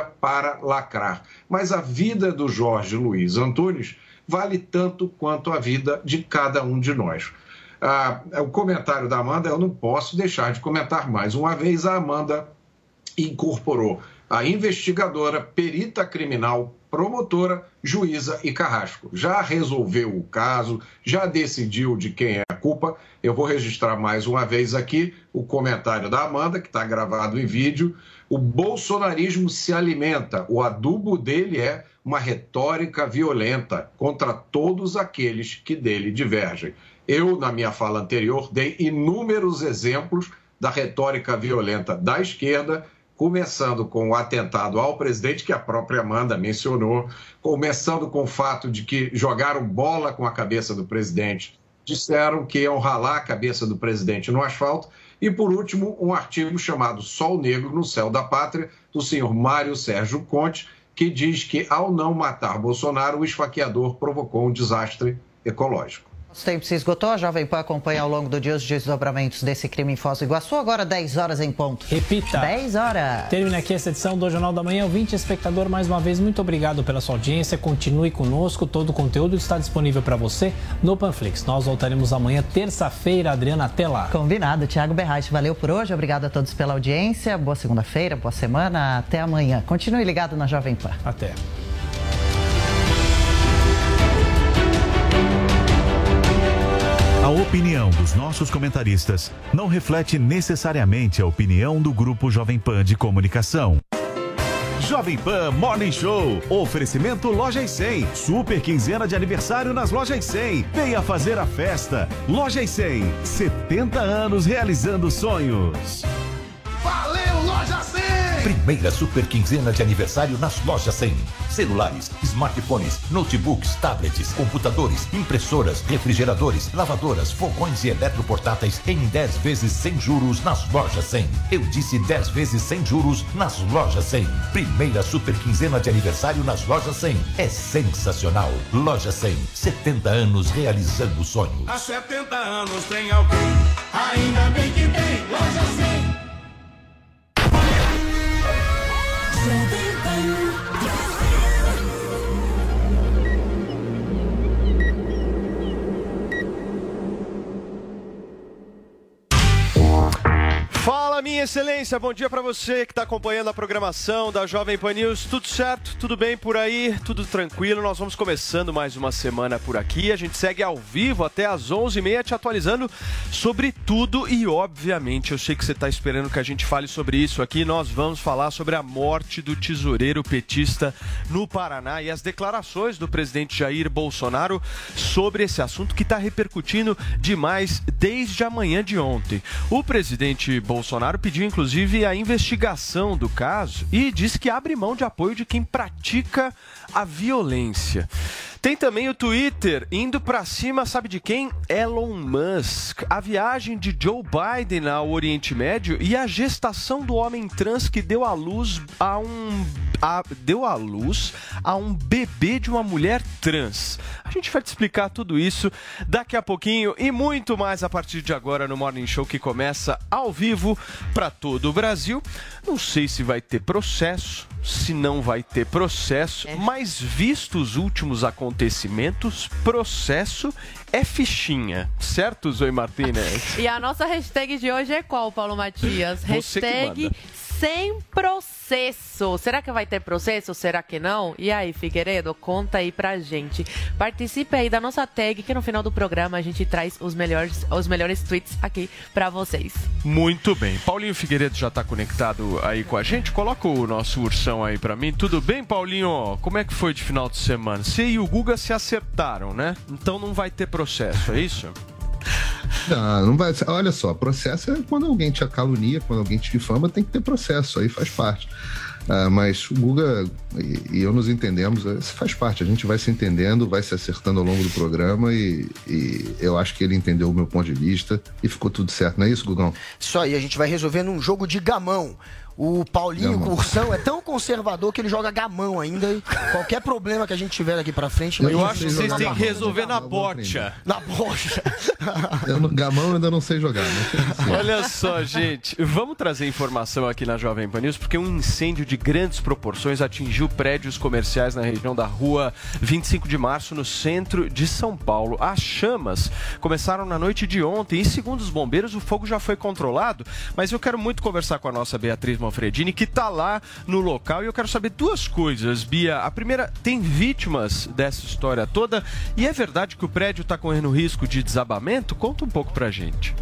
para lacrar. Mas a vida do Jorge Luiz Antunes vale tanto quanto a vida de cada um de nós. Ah, o comentário da Amanda, eu não posso deixar de comentar mais uma vez. A Amanda incorporou a investigadora, perita criminal, promotora, juíza e carrasco. Já resolveu o caso, já decidiu de quem é a culpa. Eu vou registrar mais uma vez aqui o comentário da Amanda, que está gravado em vídeo. O bolsonarismo se alimenta, o adubo dele é uma retórica violenta contra todos aqueles que dele divergem. Eu, na minha fala anterior, dei inúmeros exemplos da retórica violenta da esquerda, começando com o atentado ao presidente, que a própria Amanda mencionou, começando com o fato de que jogaram bola com a cabeça do presidente, disseram que iam ralar a cabeça do presidente no asfalto, e por último, um artigo chamado Sol Negro no Céu da Pátria, do senhor Mário Sérgio Conte, que diz que, ao não matar Bolsonaro, o esfaqueador provocou um desastre ecológico. O tempo se esgotou, a Jovem Pan acompanha ao longo do dia os desdobramentos desse crime em Foz do Iguaçu, agora 10 horas em ponto. Repita. 10 horas. Termina aqui essa edição do Jornal da Manhã. 20 espectador, mais uma vez, muito obrigado pela sua audiência. Continue conosco, todo o conteúdo está disponível para você no Panflix. Nós voltaremos amanhã, terça-feira. Adriana, até lá. Combinado. Tiago Berraich, valeu por hoje. Obrigado a todos pela audiência. Boa segunda-feira, boa semana. Até amanhã. Continue ligado na Jovem Pan. Até. A opinião dos nossos comentaristas não reflete necessariamente a opinião do Grupo Jovem Pan de Comunicação. Jovem Pan Morning Show. Oferecimento Lojas 100. Super quinzena de aniversário nas Lojas 100. Venha fazer a festa. Lojas 100. 70 anos realizando sonhos. Valeu, Loja 100! Primeira super quinzena de aniversário nas lojas 100. Celulares, smartphones, notebooks, tablets, computadores, impressoras, refrigeradores, lavadoras, fogões e eletroportáteis em 10 vezes sem juros nas lojas 100. Eu disse 10 vezes sem juros nas lojas 100. Primeira super quinzena de aniversário nas lojas 100. É sensacional. Loja 100, 70 anos realizando sonhos. Há 70 anos tem alguém, ainda bem que tem Loja 100. Fall. Fala, minha excelência, bom dia para você que está acompanhando a programação da Jovem Pan News. Tudo certo? Tudo bem por aí? Tudo tranquilo? Nós vamos começando mais uma semana por aqui. A gente segue ao vivo até às 11h30 te atualizando sobre tudo e, obviamente, eu sei que você está esperando que a gente fale sobre isso aqui. Nós vamos falar sobre a morte do tesoureiro petista no Paraná e as declarações do presidente Jair Bolsonaro sobre esse assunto que está repercutindo demais desde a manhã de ontem. O presidente Bolsonaro pediu inclusive a investigação do caso e disse que abre mão de apoio de quem pratica a violência. Tem também o Twitter indo para cima, sabe de quem? Elon Musk. A viagem de Joe Biden ao Oriente Médio e a gestação do homem trans que deu à luz a um a, deu à luz a um bebê de uma mulher trans. A gente vai te explicar tudo isso daqui a pouquinho e muito mais a partir de agora no Morning Show que começa ao vivo para todo o Brasil. Não sei se vai ter processo, se não vai ter processo, mas visto os últimos acontecimentos, processo é fichinha, certo, Zoe Martinez? E a nossa hashtag de hoje é qual, Paulo Matias? Você hashtag. Sem processo. Será que vai ter processo? Será que não? E aí, Figueiredo, conta aí pra gente. Participe aí da nossa tag, que no final do programa a gente traz os melhores, os melhores tweets aqui pra vocês. Muito bem. Paulinho Figueiredo já tá conectado aí com a gente. Coloca o nosso ursão aí pra mim. Tudo bem, Paulinho? Como é que foi de final de semana? Você e o Guga se acertaram, né? Então não vai ter processo, é isso? Não, não vai. Olha só, processo é quando alguém te calunia, quando alguém te difama, tem que ter processo, aí faz parte. Ah, mas o Guga e, e eu nos entendemos, eh, isso faz parte, a gente vai se entendendo, vai se acertando ao longo do programa e, e eu acho que ele entendeu o meu ponto de vista e ficou tudo certo, não é isso, Gugão? Isso aí, a gente vai resolver num jogo de gamão. O Paulinho Cursão é tão conservador que ele joga gamão ainda. E qualquer problema que a gente tiver daqui pra frente... Eu acho que vocês têm que resolver na bocha. Na bocha. Eu, no- gamão eu ainda não sei jogar. Né? Olha só, gente, vamos trazer informação aqui na Jovem Pan News, porque um incêndio de grandes proporções atingiu prédios comerciais na região da rua 25 de março, no centro de São Paulo. As chamas começaram na noite de ontem e, segundo os bombeiros, o fogo já foi controlado. Mas eu quero muito conversar com a nossa Beatriz Manfredini, que está lá no local, e eu quero saber duas coisas, Bia. A primeira, tem vítimas dessa história toda? E é verdade que o prédio está correndo risco de desabamento? Conta um pouco pra gente.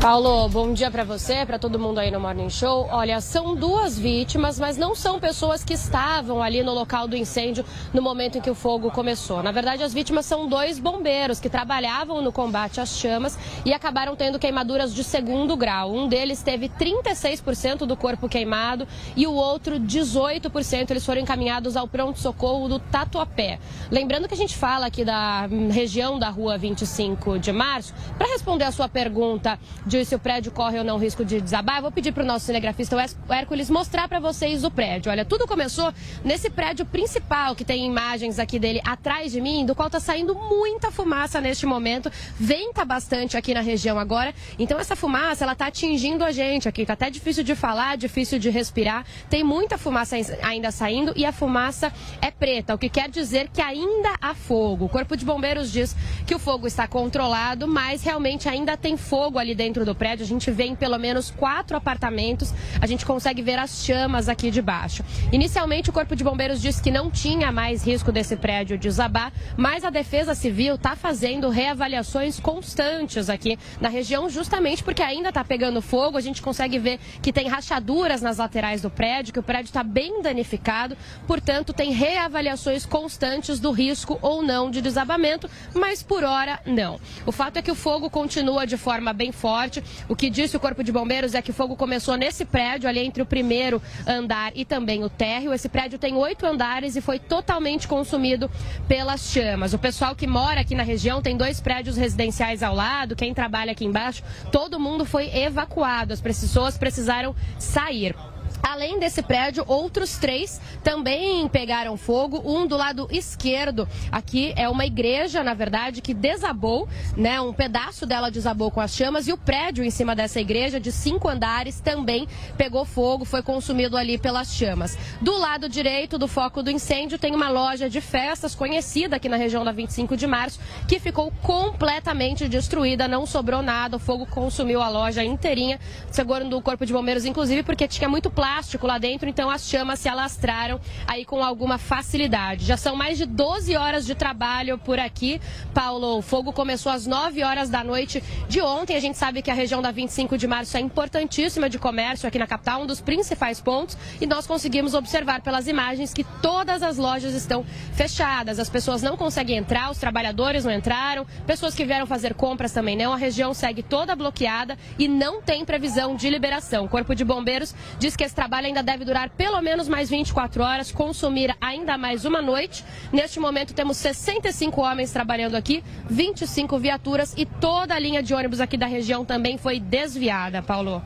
Paulo, bom dia para você, para todo mundo aí no Morning Show. Olha, são duas vítimas, mas não são pessoas que estavam ali no local do incêndio no momento em que o fogo começou. Na verdade, as vítimas são dois bombeiros que trabalhavam no combate às chamas e acabaram tendo queimaduras de segundo grau. Um deles teve 36% do corpo queimado e o outro 18%. Eles foram encaminhados ao pronto-socorro do Tatuapé. Lembrando que a gente fala aqui da hum, região da rua 25 de março. Para responder a sua pergunta de se o prédio corre ou não risco de desabar, eu vou pedir para o nosso cinegrafista o Hércules mostrar para vocês o prédio. Olha, tudo começou nesse prédio principal que tem imagens aqui dele atrás de mim, do qual está saindo muita fumaça neste momento. Venta bastante aqui na região agora. Então essa fumaça, ela está atingindo a gente aqui. Tá até difícil de falar, difícil de respirar. Tem muita fumaça ai- ainda saindo e a fumaça é preta, o que quer dizer que ainda há fogo. O Corpo de Bombeiros diz que o fogo está controlado, mas realmente ainda tem fogo ali dentro do prédio. A gente vê em pelo menos quatro apartamentos. A gente consegue ver as chamas aqui de baixo. Inicialmente, o Corpo de Bombeiros disse que não tinha mais risco desse prédio desabar, mas a Defesa Civil está fazendo reavaliações constantes aqui na região, justamente porque ainda está pegando fogo. A gente consegue ver que tem rachaduras nas laterais do prédio, que o prédio está bem danificado. Portanto, tem reavaliações constantes do risco ou não de desabamento, mas por hora não. O fato é que o fogo continua de forma bem forte. O que disse o Corpo de Bombeiros é que fogo começou nesse prédio, ali entre o primeiro andar e também o térreo. Esse prédio tem oito andares e foi totalmente consumido pelas chamas. O pessoal que mora aqui na região tem dois prédios residenciais ao lado, quem trabalha aqui embaixo, todo mundo foi evacuado. As pessoas precisaram sair. Além desse prédio, outros três também pegaram fogo. Um do lado esquerdo, aqui é uma igreja, na verdade, que desabou, né? Um pedaço dela desabou com as chamas e o prédio em cima dessa igreja, de cinco andares, também pegou fogo, foi consumido ali pelas chamas. Do lado direito do foco do incêndio tem uma loja de festas conhecida aqui na região da 25 de março, que ficou completamente destruída, não sobrou nada, o fogo consumiu a loja inteirinha, segundo o Corpo de Bombeiros, inclusive, porque tinha muito plástico lá dentro, então as chamas se alastraram aí com alguma facilidade. Já são mais de 12 horas de trabalho por aqui. Paulo, o fogo começou às 9 horas da noite de ontem. A gente sabe que a região da 25 de março é importantíssima de comércio aqui na capital, um dos principais pontos, e nós conseguimos observar pelas imagens que todas as lojas estão fechadas. As pessoas não conseguem entrar, os trabalhadores não entraram, pessoas que vieram fazer compras também não. A região segue toda bloqueada e não tem previsão de liberação. O Corpo de Bombeiros diz que esse trabalho ainda deve durar pelo menos mais 24 horas, consumir ainda mais uma noite. Neste momento temos 65 homens trabalhando aqui, 25 viaturas e toda a linha de ônibus aqui da região também foi desviada, Paulo.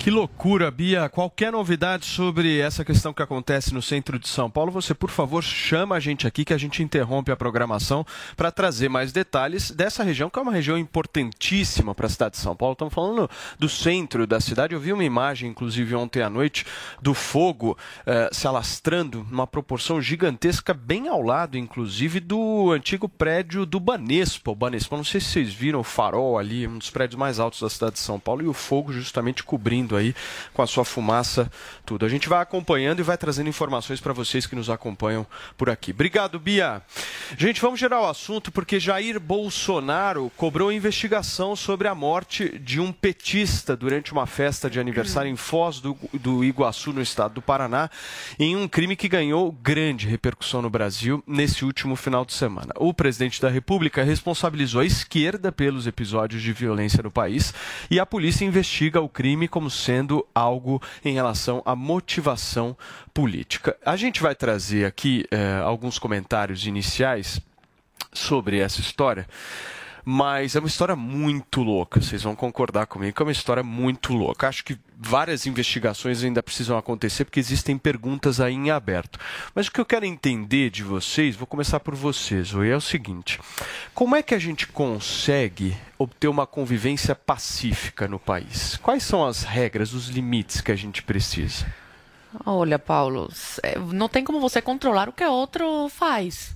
Que loucura, Bia. Qualquer novidade sobre essa questão que acontece no centro de São Paulo, você, por favor, chama a gente aqui que a gente interrompe a programação para trazer mais detalhes dessa região, que é uma região importantíssima para a cidade de São Paulo. Estamos falando do centro da cidade. Eu vi uma imagem, inclusive, ontem à noite, do fogo eh, se alastrando numa proporção gigantesca, bem ao lado, inclusive, do antigo prédio do Banespa. O Banespa, não sei se vocês viram o farol ali, um dos prédios mais altos da cidade de São Paulo, e o fogo justamente cobrindo aí com a sua fumaça, tudo. A gente vai acompanhando e vai trazendo informações para vocês que nos acompanham por aqui. Obrigado, Bia. Gente, vamos gerar o assunto porque Jair Bolsonaro cobrou investigação sobre a morte de um petista durante uma festa de aniversário em Foz do, do Iguaçu, no estado do Paraná, em um crime que ganhou grande repercussão no Brasil nesse último final de semana. O presidente da República responsabilizou a esquerda pelos episódios de violência no país e a polícia investiga o crime como sendo algo em relação à motivação política. A gente vai trazer aqui eh, alguns comentários iniciais sobre essa história. mas é uma história muito louca. Vocês vão concordar comigo que é uma história muito louca. Acho que várias investigações ainda precisam acontecer porque existem perguntas aí em aberto. Mas o que eu quero entender de vocês, vou começar por vocês, é o seguinte: como é que a gente consegue obter uma convivência pacífica no país? Quais são as regras, os limites que a gente precisa? Olha, Paulo, é, não tem como você controlar o que outro faz.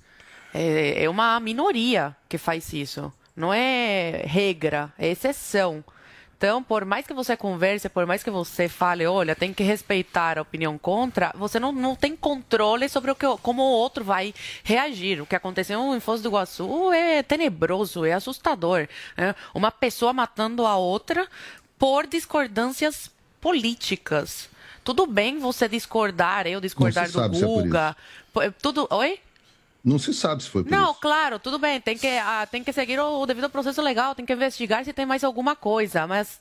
É, é uma minoria que faz isso. Não é regra, é exceção. Então, por mais que você converse, por mais que você fale, olha, tem que respeitar a opinião contra, você não, não tem controle sobre o que, como o outro vai reagir. O que aconteceu em Foz do Iguaçu é tenebroso, é assustador. Né? Uma pessoa matando a outra por discordâncias políticas. Tudo bem você discordar, eu discordar do Guga. É tudo. Oi? Não se sabe se foi por Não, isso. claro, tudo bem. Tem que, ah, tem que seguir o, o devido processo legal, tem que investigar se tem mais alguma coisa. Mas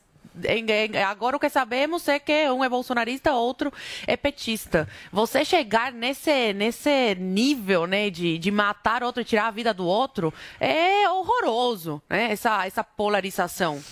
agora o que sabemos é que um é bolsonarista, outro é petista. Você chegar nesse, nesse nível né, de, de matar outro e tirar a vida do outro é horroroso, né, essa, essa polarização.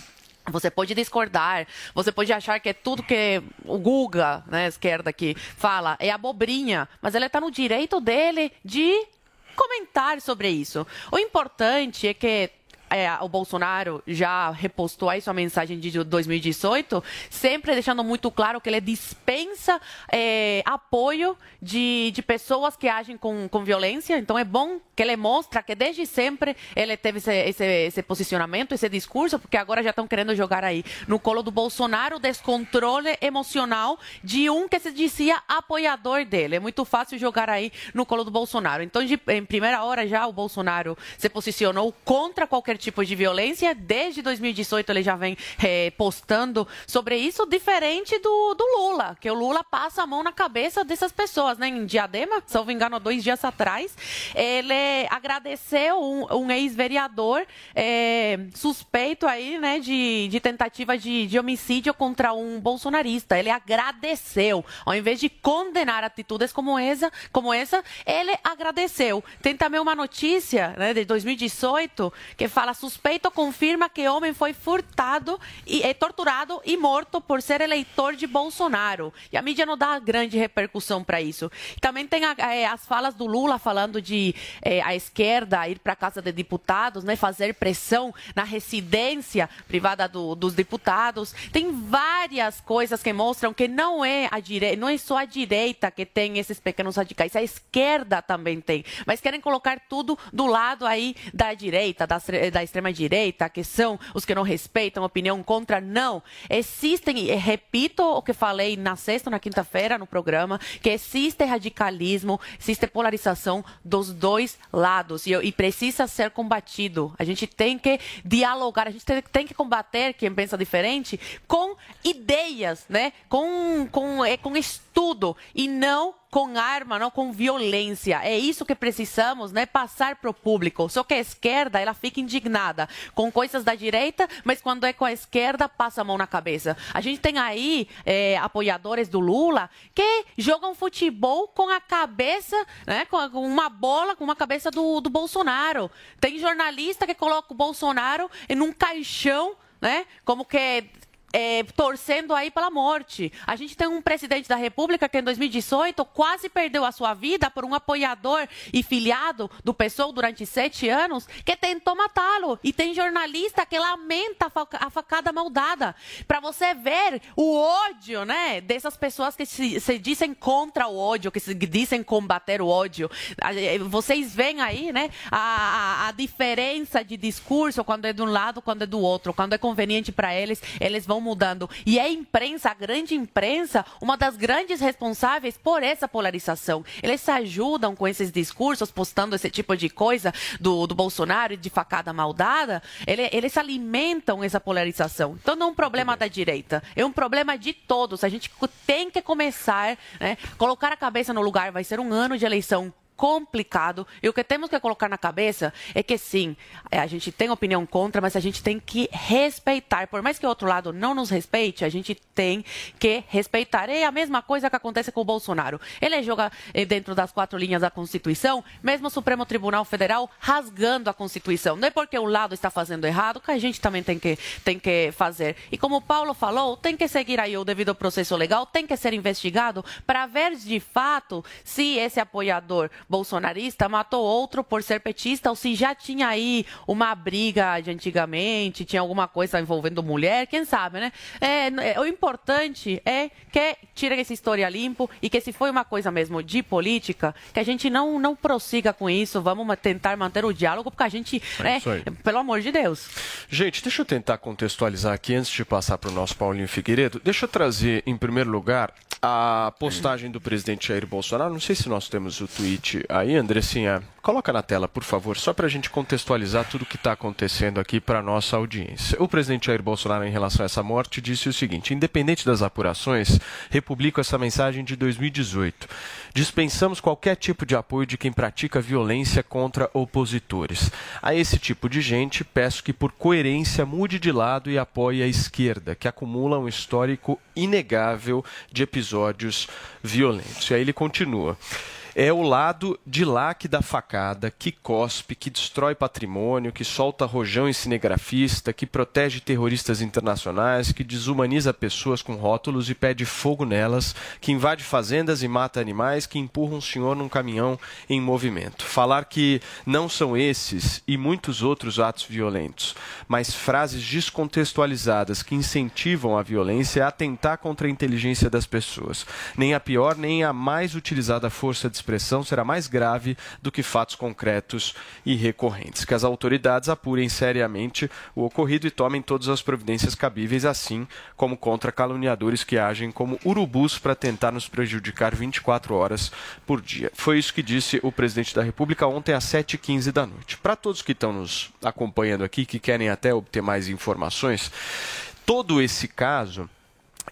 Você pode discordar, você pode achar que é tudo que o Guga, né, esquerda aqui, fala é abobrinha, mas ele está no direito dele de comentar sobre isso. O importante é que é, o Bolsonaro já repostou aí sua mensagem de 2018, sempre deixando muito claro que ele dispensa é, apoio de, de pessoas que agem com, com violência. Então é bom que ele mostre que desde sempre ele teve esse, esse, esse posicionamento, esse discurso, porque agora já estão querendo jogar aí no colo do Bolsonaro o descontrole emocional de um que se dizia apoiador dele. É muito fácil jogar aí no colo do Bolsonaro. Então, de, em primeira hora já o Bolsonaro se posicionou contra qualquer tipo de violência. Desde 2018 ele já vem é, postando sobre isso, diferente do, do Lula, que o Lula passa a mão na cabeça dessas pessoas, né? Em Diadema, se eu me engano, dois dias atrás, ele agradeceu um, um ex-vereador é, suspeito aí, né, de, de tentativa de, de homicídio contra um bolsonarista. Ele agradeceu, ao invés de condenar atitudes como essa, como essa, ele agradeceu. Tem também uma notícia né, de 2018 que fala suspeito confirma que homem foi furtado e é torturado e morto por ser eleitor de Bolsonaro. E a mídia não dá grande repercussão para isso. Também tem a, é, as falas do Lula falando de é, a esquerda ir para a casa de deputados, né, fazer pressão na residência privada do, dos deputados. Tem várias coisas que mostram que não é a direita, não é só a direita que tem esses pequenos radicais, a esquerda também tem. Mas querem colocar tudo do lado aí da direita, da, da extrema-direita, que são os que não respeitam a opinião contra. Não. Existem, repito o que falei na sexta na quinta-feira no programa, que existe radicalismo, existe polarização dos dois lados e, e, precisa ser combatido. A gente tem que dialogar, a gente tem, tem, que combater quem pensa diferente com ideias, né? com, com, é, com estudo e não com arma, não com violência. É isso que precisamos, né? Passar para o público. Só que a esquerda, ela fica indignada com coisas da direita, mas quando é com a esquerda, passa a mão na cabeça. A gente tem aí é, apoiadores do Lula que jogam futebol com a cabeça, né? Com uma bola, com uma cabeça do, do Bolsonaro. Tem jornalista que coloca o Bolsonaro em um caixão né? Como que é, torcendo aí pela morte. A gente tem um presidente da República que em 2018 quase perdeu a sua vida por um apoiador e filiado do PSOL durante sete anos que tentou matá-lo. E tem jornalista que lamenta a facada maldada. Para você ver o ódio né, dessas pessoas que se, se, dizem contra o ódio, que se dizem combater o ódio. Vocês veem aí né, a, a, a diferença de discurso quando é de um lado, quando é do outro. Quando é conveniente para eles, eles vão mudando. E é a imprensa, a grande imprensa, uma das grandes responsáveis por essa polarização. Eles se ajudam com esses discursos, postando esse tipo de coisa do, do Bolsonaro, de facada maldada. Ele, eles alimentam essa polarização. Então não é um problema da direita, é um problema de todos. A gente tem que começar, né, colocar a cabeça no lugar. Vai ser um ano de eleição complicado. E o que temos que colocar na cabeça é que sim, é, a gente tem opinião contra, mas a gente tem que respeitar. Por mais que o outro lado não nos respeite, a gente tem que respeitar. É a mesma coisa que acontece com o Bolsonaro. Ele joga eh, dentro das quatro linhas da Constituição, mesmo o Supremo Tribunal Federal rasgando a Constituição. Não é porque o lado está fazendo errado que a gente também tem que, tem que fazer. E como o Paulo falou, tem que seguir aí o devido processo legal, tem que ser investigado para ver de fato se esse apoiador bolsonarista matou outro por ser petista ou se já tinha aí uma briga de antigamente, tinha alguma coisa envolvendo mulher, quem sabe, né? É, o importante é que tirem essa história limpo e que se foi uma coisa mesmo de política, que a gente não, não prossiga com isso, vamos tentar manter o diálogo, porque a gente, é né, pelo amor de Deus. Gente, deixa eu tentar contextualizar aqui antes de passar para o nosso Paulinho Figueiredo. Deixa eu trazer, em primeiro lugar, a postagem do presidente Jair Bolsonaro. Não sei se nós temos o tweet aí, Andressinha. Coloca na tela, por favor, só para a gente contextualizar tudo o que está acontecendo aqui para a nossa audiência. O presidente Jair Bolsonaro, em relação a essa morte, disse o seguinte: independente das apurações, republico essa mensagem de 2018. Dispensamos qualquer tipo de apoio de quem pratica violência contra opositores. A esse tipo de gente, peço que, por coerência, mude de lado e apoie a esquerda, que acumula um histórico inegável de episódios violentos. E aí ele continua é o lado de lá que dá facada, que cospe, que destrói patrimônio, que solta rojão em cinegrafista, que protege terroristas internacionais, que desumaniza pessoas com rótulos e pede fogo nelas, que invade fazendas e mata animais, que empurra um senhor num caminhão em movimento. Falar que não são esses e muitos outros atos violentos, mas frases descontextualizadas que incentivam a violência é atentar contra a inteligência das pessoas. Nem a pior, nem a mais utilizada força de expressão será mais grave do que fatos concretos e recorrentes. Que as autoridades apurem seriamente o ocorrido e tomem todas as providências cabíveis, assim como contra caluniadores que agem como urubus para tentar nos prejudicar 24 horas por dia. Foi isso que disse o presidente da República ontem às 7h15 da noite. Para todos que estão nos acompanhando aqui, que querem até obter mais informações, todo esse caso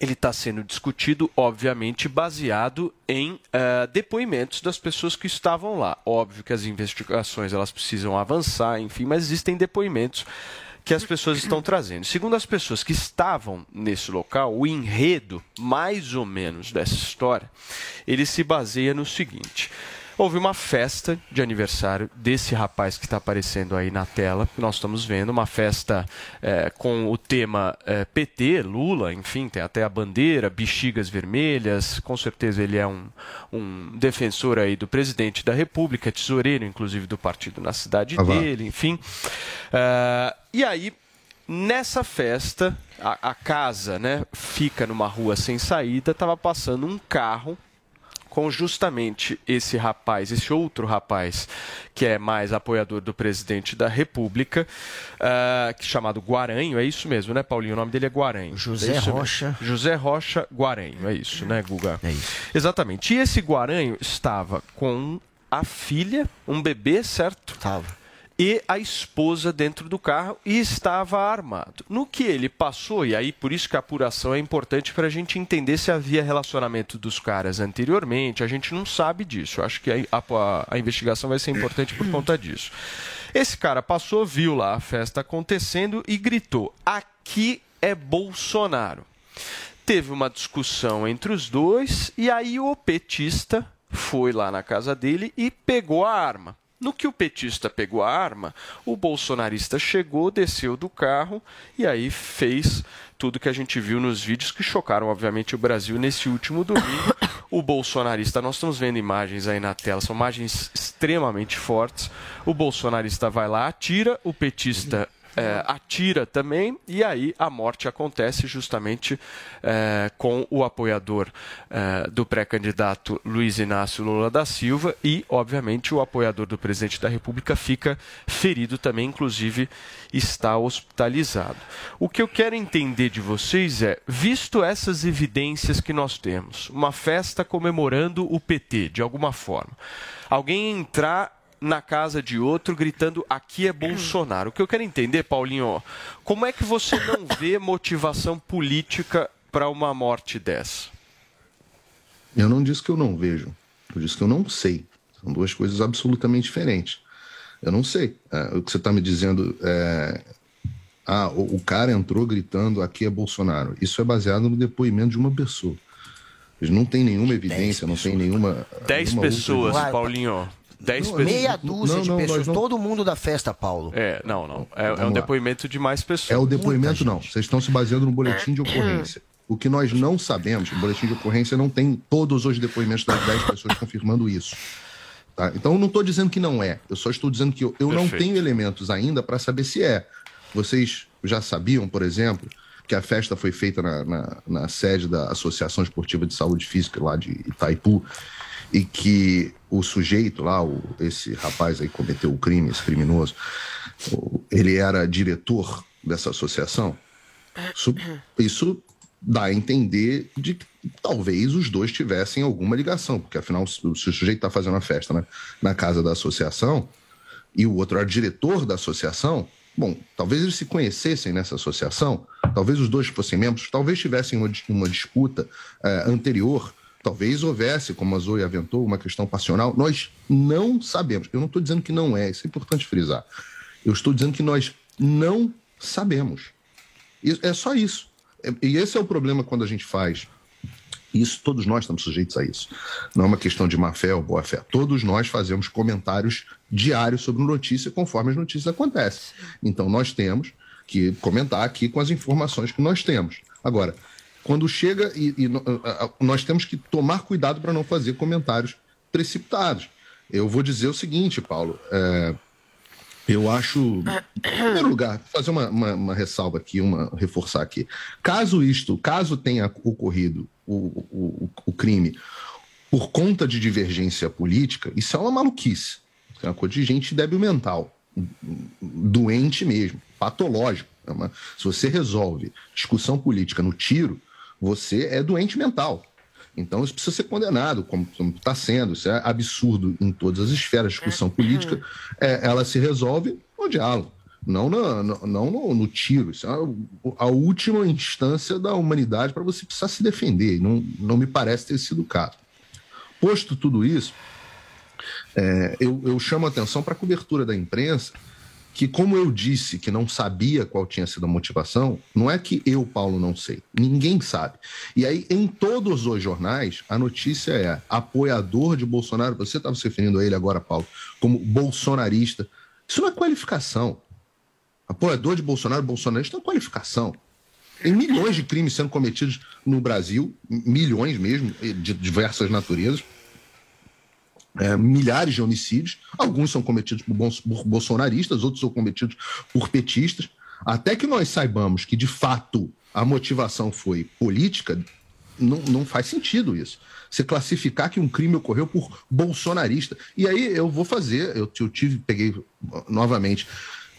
ele está sendo discutido, obviamente, baseado em uh, depoimentos das pessoas que estavam lá. Óbvio que as investigações elas precisam avançar, enfim, mas existem depoimentos que as pessoas estão trazendo. Segundo as pessoas que estavam nesse local, o enredo, mais ou menos, dessa história, ele se baseia no seguinte houve uma festa de aniversário desse rapaz que está aparecendo aí na tela, que nós estamos vendo, uma festa é, com o tema é, PT, Lula, enfim, tem até a bandeira, bexigas vermelhas, com certeza ele é um, um defensor aí do presidente da República, tesoureiro, inclusive, do partido na cidade ah, dele, enfim. Uh, e aí, Nessa festa, a, a, casa né, fica numa rua sem saída, estava passando um carro com justamente esse rapaz, esse outro rapaz, que é mais apoiador do presidente da República, uh, chamado Guaranho, é isso mesmo, né, Paulinho? O nome dele é Guaranho. José é Rocha. Mesmo. José Rocha Guaranho, é isso, né, Guga? É isso. Exatamente. E esse Guaranho estava com a filha, um bebê, certo? Estava e a esposa dentro do carro e estava armado. No que ele passou, e aí por isso que a apuração é importante para a gente entender se havia relacionamento dos caras anteriormente, a gente não sabe disso. Eu acho que a, a, a investigação vai ser importante por conta disso. Esse cara passou, viu lá a festa acontecendo e gritou: Aqui é Bolsonaro. Teve uma discussão entre os dois e aí o petista foi lá na casa dele e pegou a arma. No que o petista pegou a arma, o bolsonarista chegou, desceu do carro e aí fez tudo que a gente viu nos vídeos que chocaram, obviamente, o Brasil nesse último domingo. O bolsonarista, nós estamos vendo imagens aí na tela, são imagens extremamente fortes. O bolsonarista vai lá, atira, o petista é, atira também, e aí a morte acontece justamente é, com o apoiador é, do pré-candidato Luiz Inácio Lula da Silva e, obviamente, o apoiador do presidente da República fica ferido também, inclusive está hospitalizado. O que eu quero entender de vocês é, visto essas evidências que nós temos, uma festa comemorando o PT, de alguma forma, alguém entrar na casa de outro gritando aqui é Bolsonaro. O que eu quero entender, Paulinho, como é que você não vê motivação política para uma morte dessa? Eu não disse que eu não vejo, eu disse que eu não sei. São duas coisas absolutamente diferentes. Eu não sei. É, o que você está me dizendo é. Ah, o, o, cara entrou gritando aqui é Bolsonaro. Isso é baseado no depoimento de uma pessoa. Não tem nenhuma evidência, não tem nenhuma. Dez nenhuma pessoas, Paulinho. Dez não, pessoas. Meia dúzia não, de pessoas. Não... Todo mundo da festa, Paulo. É, não, não. É, é um depoimento de mais pessoas. É o depoimento, não. Vocês estão se baseando no boletim de ocorrência. O que nós não sabemos, o boletim de ocorrência não tem todos os depoimentos das 10 pessoas confirmando isso. Tá? Então, eu não estou dizendo que não é. Eu só estou dizendo que eu, eu não tenho elementos ainda para saber se é. Vocês já sabiam, por exemplo, que a festa foi feita na, na, na, sede da Associação Esportiva de Saúde Física lá de Itaipu e que o sujeito lá, o, esse rapaz aí cometeu o crime, esse criminoso, ele era diretor dessa associação. Isso, isso dá a entender de que talvez os dois tivessem alguma ligação, porque afinal, se o sujeito está fazendo a festa né, na casa da associação e o outro era diretor da associação, bom, talvez eles se conhecessem nessa associação, talvez os dois fossem membros, talvez tivessem uma, uma disputa é, anterior, talvez houvesse, como a Zoe aventou, uma questão passional. Nós não sabemos. Eu não estou dizendo que não é, isso é importante frisar. Eu estou dizendo que nós não sabemos. É só isso. E esse é o problema quando a gente faz isso, todos nós estamos sujeitos a isso. Não é uma questão de má fé ou boa fé. Todos nós fazemos comentários diários sobre notícia conforme as notícias acontecem. Então nós temos que comentar aqui com as informações que nós temos. Agora, quando chega e, e nós temos que tomar cuidado para não fazer comentários precipitados. Eu vou dizer o seguinte, Paulo. É, eu acho, em primeiro lugar, fazer uma, uma, uma, ressalva aqui, uma reforçar aqui. Caso isto, caso tenha ocorrido o, o, o crime por conta de divergência política, isso é uma maluquice. É uma coisa de gente débil mental, doente mesmo, patológico. É uma, se você resolve discussão política no tiro, você é doente mental. Então isso precisa ser condenado, como está sendo. Isso é absurdo em todas as esferas. Discussão uhum. política, é, ela se resolve no diálogo, não, no, não no, no, tiro. Isso é a, a última instância da humanidade para você precisar se defender. Não, não me parece ter sido o caso. Posto tudo isso, é, eu, eu chamo a atenção para a cobertura da imprensa que, como eu disse que não sabia qual tinha sido a motivação, não é que eu, Paulo, não sei. Ninguém sabe. E aí, em todos os jornais, a notícia é apoiador de Bolsonaro. Você estava se referindo a ele agora, Paulo, como bolsonarista. Isso não é qualificação. Apoiador de Bolsonaro, bolsonarista não é qualificação. Tem milhões de crimes sendo cometidos no Brasil, milhões mesmo, de diversas naturezas é, milhares de homicídios. Alguns são cometidos por, bons, por bolsonaristas, outros são cometidos por petistas. Até que nós saibamos que, de fato, a motivação foi política, não, não faz sentido isso. Você classificar que um crime ocorreu por bolsonarista. E aí eu vou fazer, eu, eu tive, peguei novamente,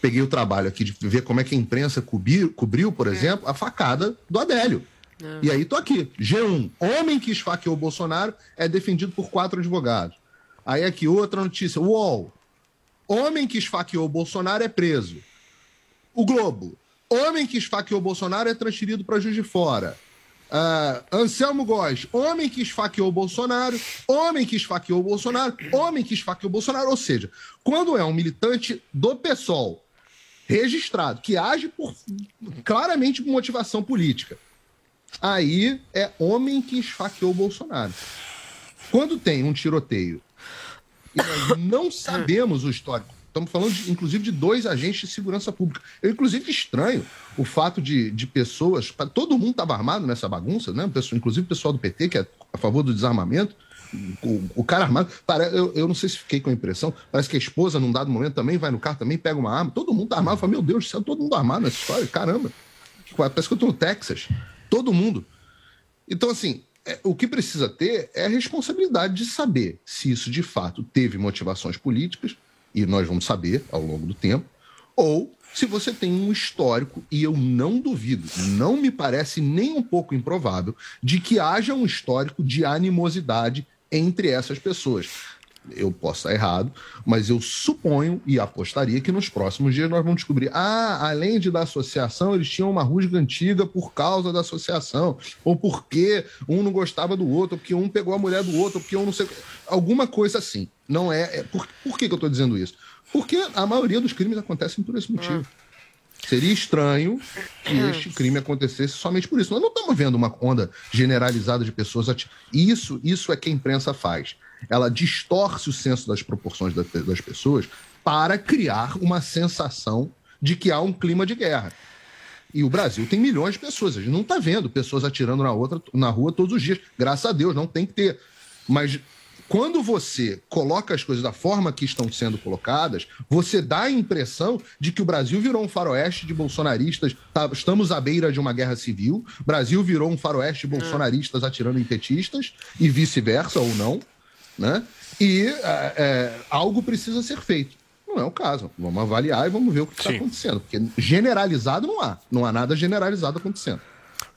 peguei o trabalho aqui de ver como é que a imprensa cobriu, cobriu por é. exemplo, a facada do Adélio. É. E aí tô aqui. G1, homem que esfaqueou o Bolsonaro é defendido por quatro advogados. Aí aqui, outra notícia. UOL. Homem que esfaqueou Bolsonaro é preso. O Globo. Homem que esfaqueou Bolsonaro é transferido para Juiz de Fora. Uh, Anselmo Góes, homem que esfaqueou Bolsonaro, homem que esfaqueou Bolsonaro, homem que esfaqueou Bolsonaro. Ou seja, quando é um militante do PSOL registrado, que age por claramente por motivação política, aí é homem que esfaqueou Bolsonaro. Quando tem um tiroteio e nós não sabemos o histórico. Estamos falando, de, inclusive, de dois agentes de segurança pública. Eu, inclusive, estranho o fato de, de pessoas. Todo mundo estava armado nessa bagunça, né? Inclusive o pessoal do PT, que é a favor do desarmamento. O, o cara armado. Para, eu, eu não sei se fiquei com a impressão. Parece que a esposa, num dado momento, também vai no carro, também pega uma arma. Todo mundo está armado. Eu falo, meu Deus do céu, todo mundo armado nessa história. Caramba. Parece que eu estou no Texas. Todo mundo. Então, assim, é, o que precisa ter é a responsabilidade de saber se isso de fato teve motivações políticas, e nós vamos saber ao longo do tempo, ou se você tem um histórico, e eu não duvido, não me parece nem um pouco improvável, de que haja um histórico de animosidade entre essas pessoas. Eu posso estar errado, mas eu suponho e apostaria que nos próximos dias nós vamos descobrir. Ah, além de da associação, eles tinham uma rusga antiga por causa da associação, ou porque um não gostava do outro, ou porque um pegou a mulher do outro, ou porque um não sei. Alguma coisa assim. Não é. é... Por, por que, que eu estou dizendo isso? Porque a maioria dos crimes acontecem por esse motivo. Seria estranho que este crime acontecesse somente por isso. Nós não estamos vendo uma onda generalizada de pessoas. Ati... Isso, isso é que a imprensa faz. Ela distorce o senso das proporções das pessoas para criar uma sensação de que há um clima de guerra. E o Brasil tem milhões de pessoas. A gente não está vendo pessoas atirando na, outra, na rua todos os dias. Graças a Deus, não tem que ter. Mas quando você coloca as coisas da forma que estão sendo colocadas, você dá a impressão de que o Brasil virou um faroeste de bolsonaristas, tá, estamos à beira de uma guerra civil, o Brasil virou um faroeste de bolsonaristas atirando em petistas, e vice-versa, ou não, né? E é, é, algo precisa ser feito. Não é o caso. Vamos avaliar e vamos ver o que está acontecendo. Porque generalizado não há. Não há nada generalizado acontecendo.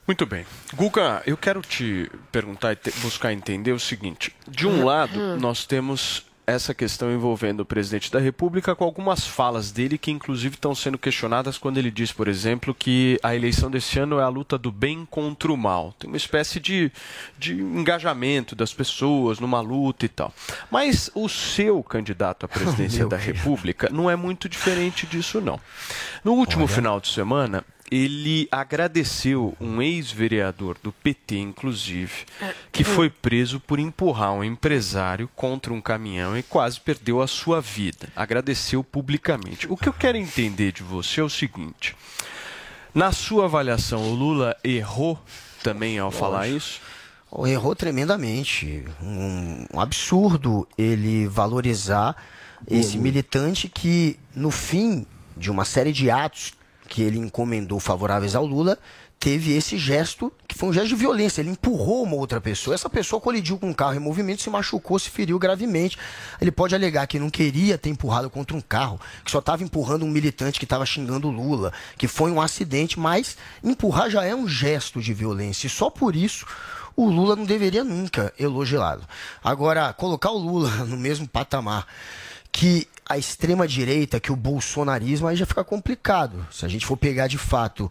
Muito bem. Guga, eu quero te perguntar e te, buscar entender o seguinte. De um lado, nós temos essa questão envolvendo o presidente da República com algumas falas dele que inclusive estão sendo questionadas quando ele diz, por exemplo, que a eleição desse ano é a luta do bem contra o mal. Tem uma espécie de, de engajamento das pessoas numa luta e tal. Mas o seu candidato à presidência da República não é muito diferente disso, não. No último Olha. final de semana, ele agradeceu um ex-vereador do PT, inclusive, que foi preso por empurrar um empresário contra um caminhão e quase perdeu a sua vida. Agradeceu publicamente. O que eu quero entender de você é o seguinte: na sua avaliação, o Lula errou também ao falar isso? Errou tremendamente. Um, um absurdo ele valorizar esse militante que, no fim de uma série de atos que ele encomendou favoráveis ao Lula, teve esse gesto, que foi um gesto de violência. Ele empurrou uma outra pessoa. Essa pessoa colidiu com um carro em movimento, se machucou, se feriu gravemente. Ele pode alegar que não queria ter empurrado contra um carro, que só estava empurrando um militante que estava xingando Lula, que foi um acidente, mas empurrar já é um gesto de violência. E só por isso o Lula não deveria nunca elogiá-lo. Agora, colocar o Lula no mesmo patamar que a extrema-direita, que o bolsonarismo, aí já fica complicado. Se a gente for pegar de fato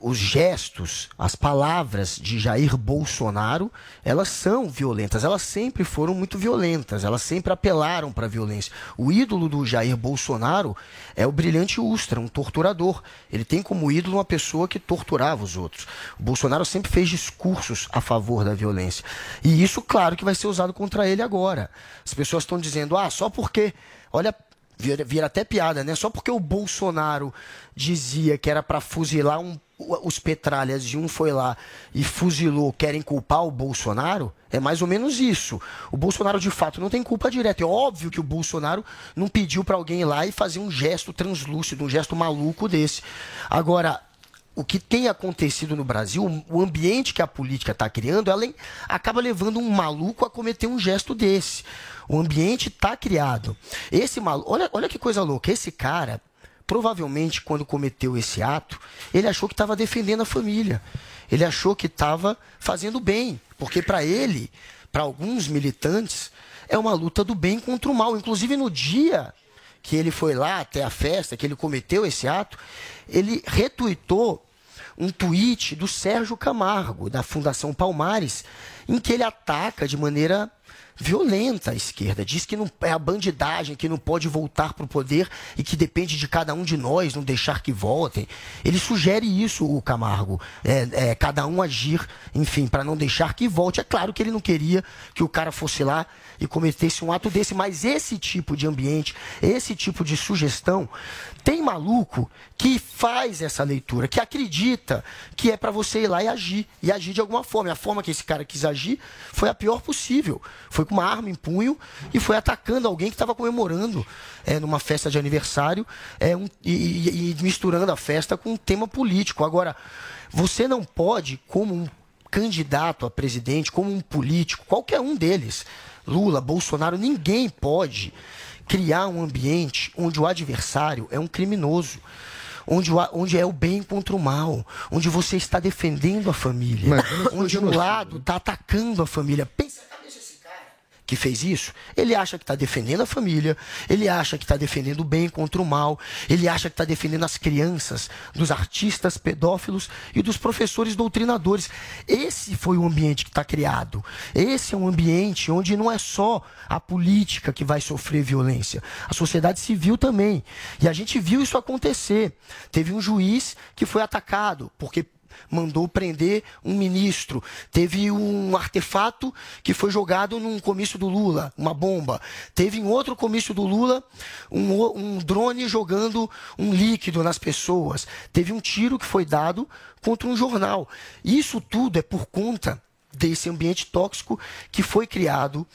os gestos, as palavras de Jair Bolsonaro, elas são violentas, elas sempre foram muito violentas, elas sempre apelaram para a violência. O ídolo do Jair Bolsonaro é o brilhante Ustra, um torturador. Ele tem como ídolo uma pessoa que torturava os outros. O Bolsonaro sempre fez discursos a favor da violência. E isso, claro, que vai ser usado contra ele agora. As pessoas estão dizendo, ah, só porque Olha, vira, vira, até piada, né? Só porque o Bolsonaro dizia que era para fuzilar um, os petralhas e um foi lá e fuzilou, querem culpar o Bolsonaro? É mais ou menos isso. O Bolsonaro, de fato, não tem culpa direta. É óbvio que o Bolsonaro não pediu para alguém ir lá e fazer um gesto translúcido, um gesto maluco desse. Agora, o que tem acontecido no Brasil, o ambiente que a política está criando, ela acaba levando um maluco a cometer um gesto desse. O ambiente está criado. Esse maluco, olha, olha que coisa louca. Esse cara, provavelmente, quando cometeu esse ato, ele achou que estava defendendo a família. Ele achou que estava fazendo bem. Porque para ele, para alguns militantes, é uma luta do bem contra o mal. Inclusive no dia que ele foi lá até a festa, que ele cometeu esse ato, ele retuitou um tweet do Sérgio Camargo, da Fundação Palmares, em que ele ataca de maneira violenta à esquerda. Diz que não é a bandidagem, que não pode voltar para o poder e que depende de cada um de nós não deixar que voltem. Ele sugere isso, o Camargo. É, é, cada um agir, enfim, para não deixar que volte. É claro que ele não queria que o cara fosse lá e cometesse um ato desse, mas esse tipo de ambiente, esse tipo de sugestão, tem maluco que faz essa leitura, que acredita que é para você ir lá e agir, e agir de alguma forma. A forma que esse cara quis agir foi a pior possível. Foi com uma arma em punho e foi atacando alguém que estava comemorando é, numa festa de aniversário é, um, e, e, e misturando a festa com um tema político. Agora, você não pode, como um candidato a presidente, como um político, qualquer um deles, Lula, Bolsonaro, ninguém pode criar um ambiente onde o adversário é um criminoso. Onde, o, onde é o bem contra o mal, onde você está defendendo a família, onde um lado está atacando a família. Pensa que fez isso, ele acha que está defendendo a família, ele acha que está defendendo o bem contra o mal, ele acha que está defendendo as crianças, dos artistas pedófilos e dos professores doutrinadores. Esse foi o ambiente que está criado. Esse é um ambiente onde não é só a política que vai sofrer violência, a sociedade civil também. E a gente viu isso acontecer. Teve um juiz que foi atacado porque mandou prender um ministro. Teve um artefato que foi jogado num comício do Lula, uma bomba. Teve em outro comício do Lula um, um drone jogando um líquido nas pessoas. Teve um tiro que foi dado contra um jornal. Isso tudo é por conta desse ambiente tóxico que foi criado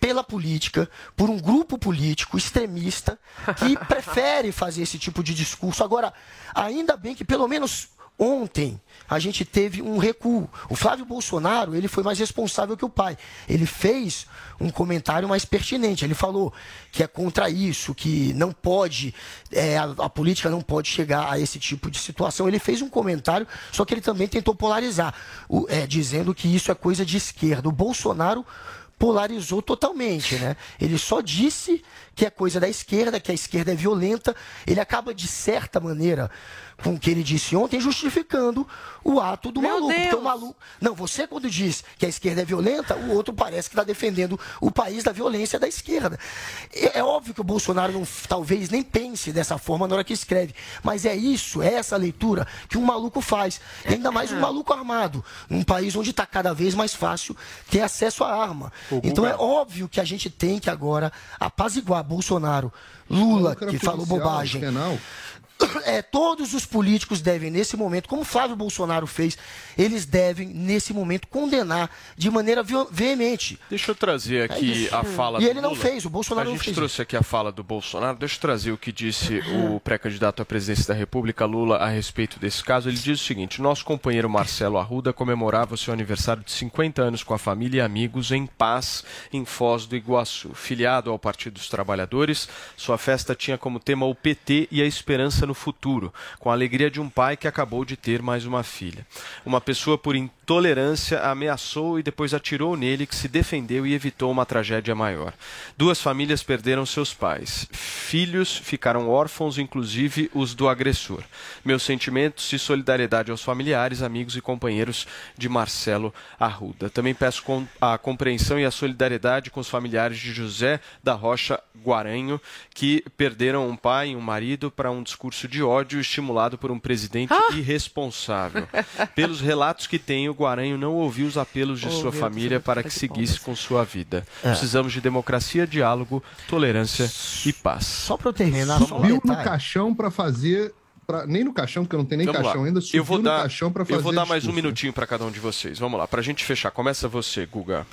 pela política, por um grupo político extremista que prefere fazer esse tipo de discurso. Agora, ainda bem que pelo menos Ontem a gente teve um recuo. O Flávio Bolsonaro ele foi mais responsável que o pai. Ele fez um comentário mais pertinente. Ele falou que é contra isso, que não pode, é, a, a, política não pode chegar a esse tipo de situação. Ele fez um comentário, só que ele também tentou polarizar, o, é, dizendo que isso é coisa de esquerda. O Bolsonaro polarizou totalmente, né? Ele só disse que é coisa da esquerda, que a esquerda é violenta. Ele acaba de certa maneira com o que ele disse ontem, justificando o ato do Meu maluco. Deus. Porque o maluco. Não, você quando diz que a esquerda é violenta, o outro parece que está defendendo o país da violência da esquerda. É, é, óbvio que o Bolsonaro não, talvez nem pense dessa forma na hora que escreve. Mas é isso, é essa leitura que um maluco faz. E ainda mais um maluco armado. Num país onde está cada vez mais fácil ter acesso à arma. então é óbvio que a gente tem que agora apaziguar Bolsonaro, Lula, que falou bobagem. Penal é, todos os políticos devem, nesse momento, como Flávio Bolsonaro fez, eles devem, nesse momento, condenar de maneira veemente. Deixa eu trazer aqui é a fala e do E ele não Lula. fez, o Bolsonaro não fez. A gente trouxe aqui a fala do Bolsonaro. Deixa eu trazer o que disse o pré-candidato à presidência da República, Lula, a respeito desse caso. Ele diz o seguinte: nosso companheiro Marcelo Arruda comemorava o seu aniversário de 50 anos com a família e amigos em paz em Foz do Iguaçu. Filiado ao Partido dos Trabalhadores, sua festa tinha como tema o PT e a esperança no futuro, com a alegria de um pai que acabou de ter mais uma filha. Uma pessoa por intolerância ameaçou e depois atirou nele, que se defendeu e evitou uma tragédia maior. Duas famílias perderam seus pais. Filhos ficaram órfãos, inclusive os do agressor. Meus sentimentos de solidariedade aos familiares, amigos e companheiros de Marcelo Arruda. Também peço a compreensão e a solidariedade com os familiares de José da Rocha Guaranho, que perderam um pai e um marido para um discurso de ódio estimulado por um presidente ah! irresponsável. Pelos relatos que tenho, Guaranho não ouviu os apelos de oh, sua família para que seguisse com sua vida. É. Precisamos de democracia, diálogo, tolerância e paz. Só para eu terminar, subiu no caixão para fazer Pra, nem no caixão, porque eu não tenho nem Vamos caixão lá. ainda, eu vou dar, caixão para fazer. Eu vou dar mais um minutinho para cada um de vocês. Vamos lá, para a gente fechar. Começa você, Guga.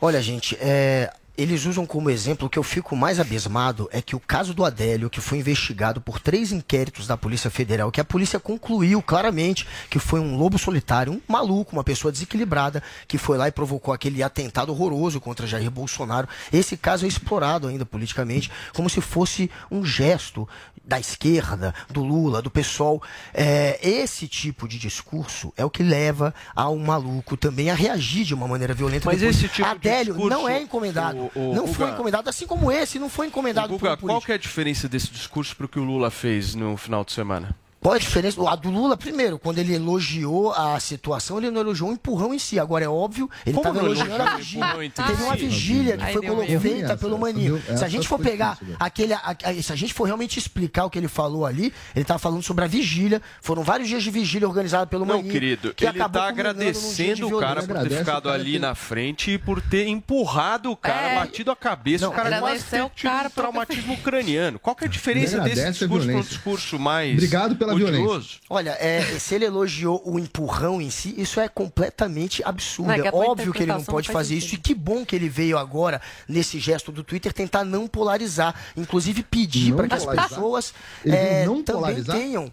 Olha, gente, é, eles usam como exemplo o que eu fico mais abismado é que o caso do Adélio, que foi investigado por três inquéritos da Polícia Federal, que a polícia concluiu claramente que foi um lobo solitário, um maluco, uma pessoa desequilibrada, que foi lá e provocou aquele atentado horroroso contra Jair Bolsonaro. Esse caso é explorado ainda politicamente como se fosse um gesto da esquerda, do Lula, do PSOL. É, esse tipo de discurso é o que leva ao maluco também a reagir de uma maneira violenta. Mas depois. esse tipo Adélio de discurso, não é encomendado. O, o, não foi encomendado, assim como esse não foi encomendado o Guga, por qual é a diferença desse discurso para o que o Lula fez no final de semana? Qual a diferença? A do Lula, primeiro, quando ele elogiou a situação, ele não elogiou o empurrão em si. Agora é óbvio, ele estava elogiando a vigília. Teve uma vigília que foi feita pelo Maninho. Se a gente for pegar aquele. A, a, se a gente for realmente explicar o que ele falou ali, ele estava falando sobre a vigília. Foram vários dias de vigília organizada pelo Maninho. Não, querido, que ele está agradecendo o cara por ter ficado ali na frente e por ter empurrado o cara, é. batido a cabeça. O cara quase um traumatismo ucraniano. Qual que é a diferença desse discurso para um discurso mais. Obrigado pela violência. Olha, é, se ele elogiou o empurrão em si, isso é completamente absurdo. É, é óbvio que ele não pode fazer isso. E que bom que ele veio agora, nesse gesto do Twitter, tentar não polarizar. Inclusive pedir para que as pessoas é, também polarizar? tenham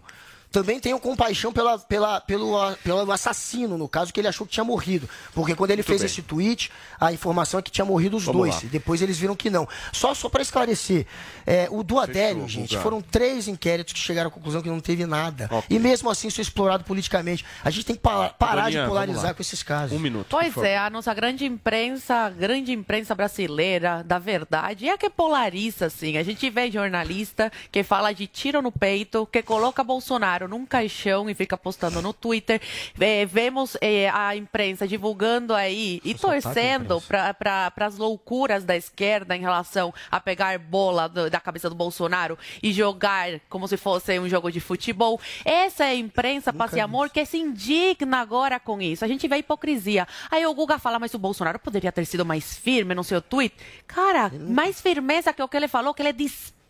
também tenho compaixão pela, pela, pelo, pelo assassino, no caso, que ele achou que tinha morrido. Porque quando ele Muito fez bem. esse tweet, a informação é que tinha morrido os Vamos dois. lá. E depois eles viram que não. Só, só para esclarecer, é, o do Adélio, gente, foram três inquéritos que chegaram à conclusão que não teve nada. E mesmo assim isso é explorado politicamente. A gente tem que pa- parar de polarizar com esses casos. Um minuto. Pois é, a nossa grande imprensa, a grande imprensa brasileira, da verdade, é a que polariza, assim. A gente vê jornalista que fala de tiro no peito, que coloca Bolsonaro num caixão e fica postando no Twitter. É, vemos é, a imprensa divulgando aí e torcendo para as loucuras da esquerda em relação a pegar bola do- da cabeça do Bolsonaro e jogar como se fosse um jogo de futebol. Essa é a imprensa paz e amor que se indigna agora com isso. A gente vê a hipocrisia. Aí o Guga fala, mas o Bolsonaro poderia ter sido mais firme no seu tweet. Cara, mais firmeza que o que ele falou, que ele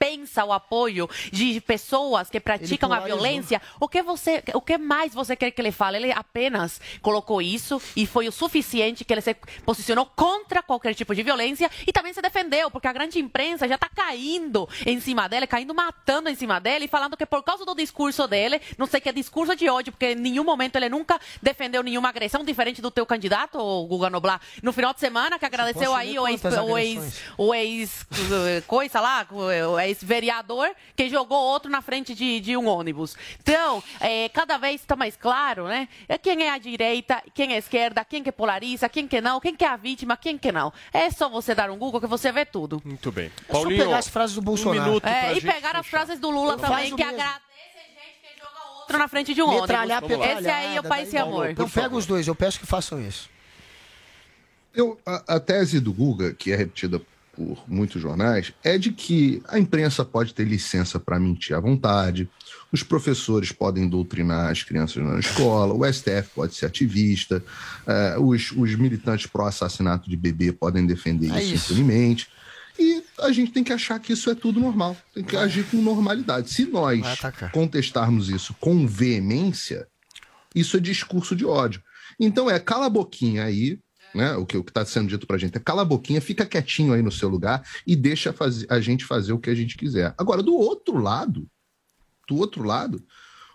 dispensa o apoio de pessoas que praticam a violência. O que você, o que mais você quer que ele fale? Ele apenas colocou isso e foi o suficiente que ele se posicionou contra qualquer tipo de violência e também se defendeu, porque a grande imprensa já está caindo em cima dele, caindo matando em cima dele e falando que por causa do discurso dele, não sei que é discurso de ódio, porque em nenhum momento ele nunca defendeu nenhuma agressão diferente do teu candidato, o Guga Noblar. No final de semana que agradeceu aí o ex, o ex, o ex eh, coisa lá, o ex-vereador, que jogou outro na frente de, de um ônibus. Então, eh, cada vez está mais claro, né? É Quem é a direita, quem é a esquerda, quem que polariza, quem que não, quem que é a vítima, quem que não. É só você dar um Google que você vê tudo. Muito bem. É só Paulinho, pegar as frases do Bolsonaro. Um É, e pegar as frases do Lula também, que agradece gente que joga outro na frente de um Metralhar ônibus. Esse aí é o Pai Sem Amor. Então pega os dois, eu peço que façam isso. Eu, a, a tese do Guga, que é repetida por muitos jornais, é de que a imprensa pode ter licença para mentir à vontade, os professores podem doutrinar as crianças na escola, o STF pode ser ativista, eh, os, os militantes pró-assassinato de bebê podem defender É isso, isso. impunemente. E a gente tem que achar que isso é tudo normal, tem que agir com normalidade. Se nós contestarmos isso com veemência, isso é discurso de ódio. Então é cala a boquinha aí, né? O que o está sendo dito pra gente é cala a boquinha, fica quietinho aí no seu lugar e deixa fazer- a gente fazer o que a gente quiser. Agora, do outro lado, do outro lado,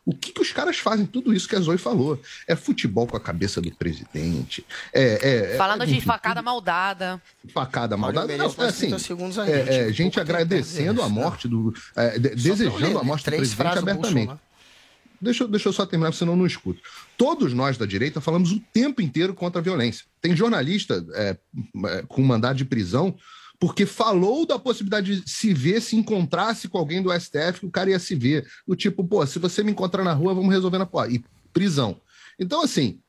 o que, que os caras fazem? Tudo isso que a Zoe falou. É futebol com a cabeça do presidente. É, é- é- Falando de enfim, facada maldada. facada maldada. Não, assim, 30 segundos a é, gente. é, gente pra agradecendo a morte do. é, de- desejando a morte do presidente abertamente. Deixa, eu- deixa eu só terminar, senão eu não escuto. Todos nós da direita falamos o tempo inteiro contra a violência. Tem jornalista é, é, com mandado de prisão porque falou da possibilidade de se ver, se encontrasse com alguém do STF, que o cara ia se ver. Do tipo, pô, se você me encontrar na rua, vamos resolver na porra. E prisão. Então, assim,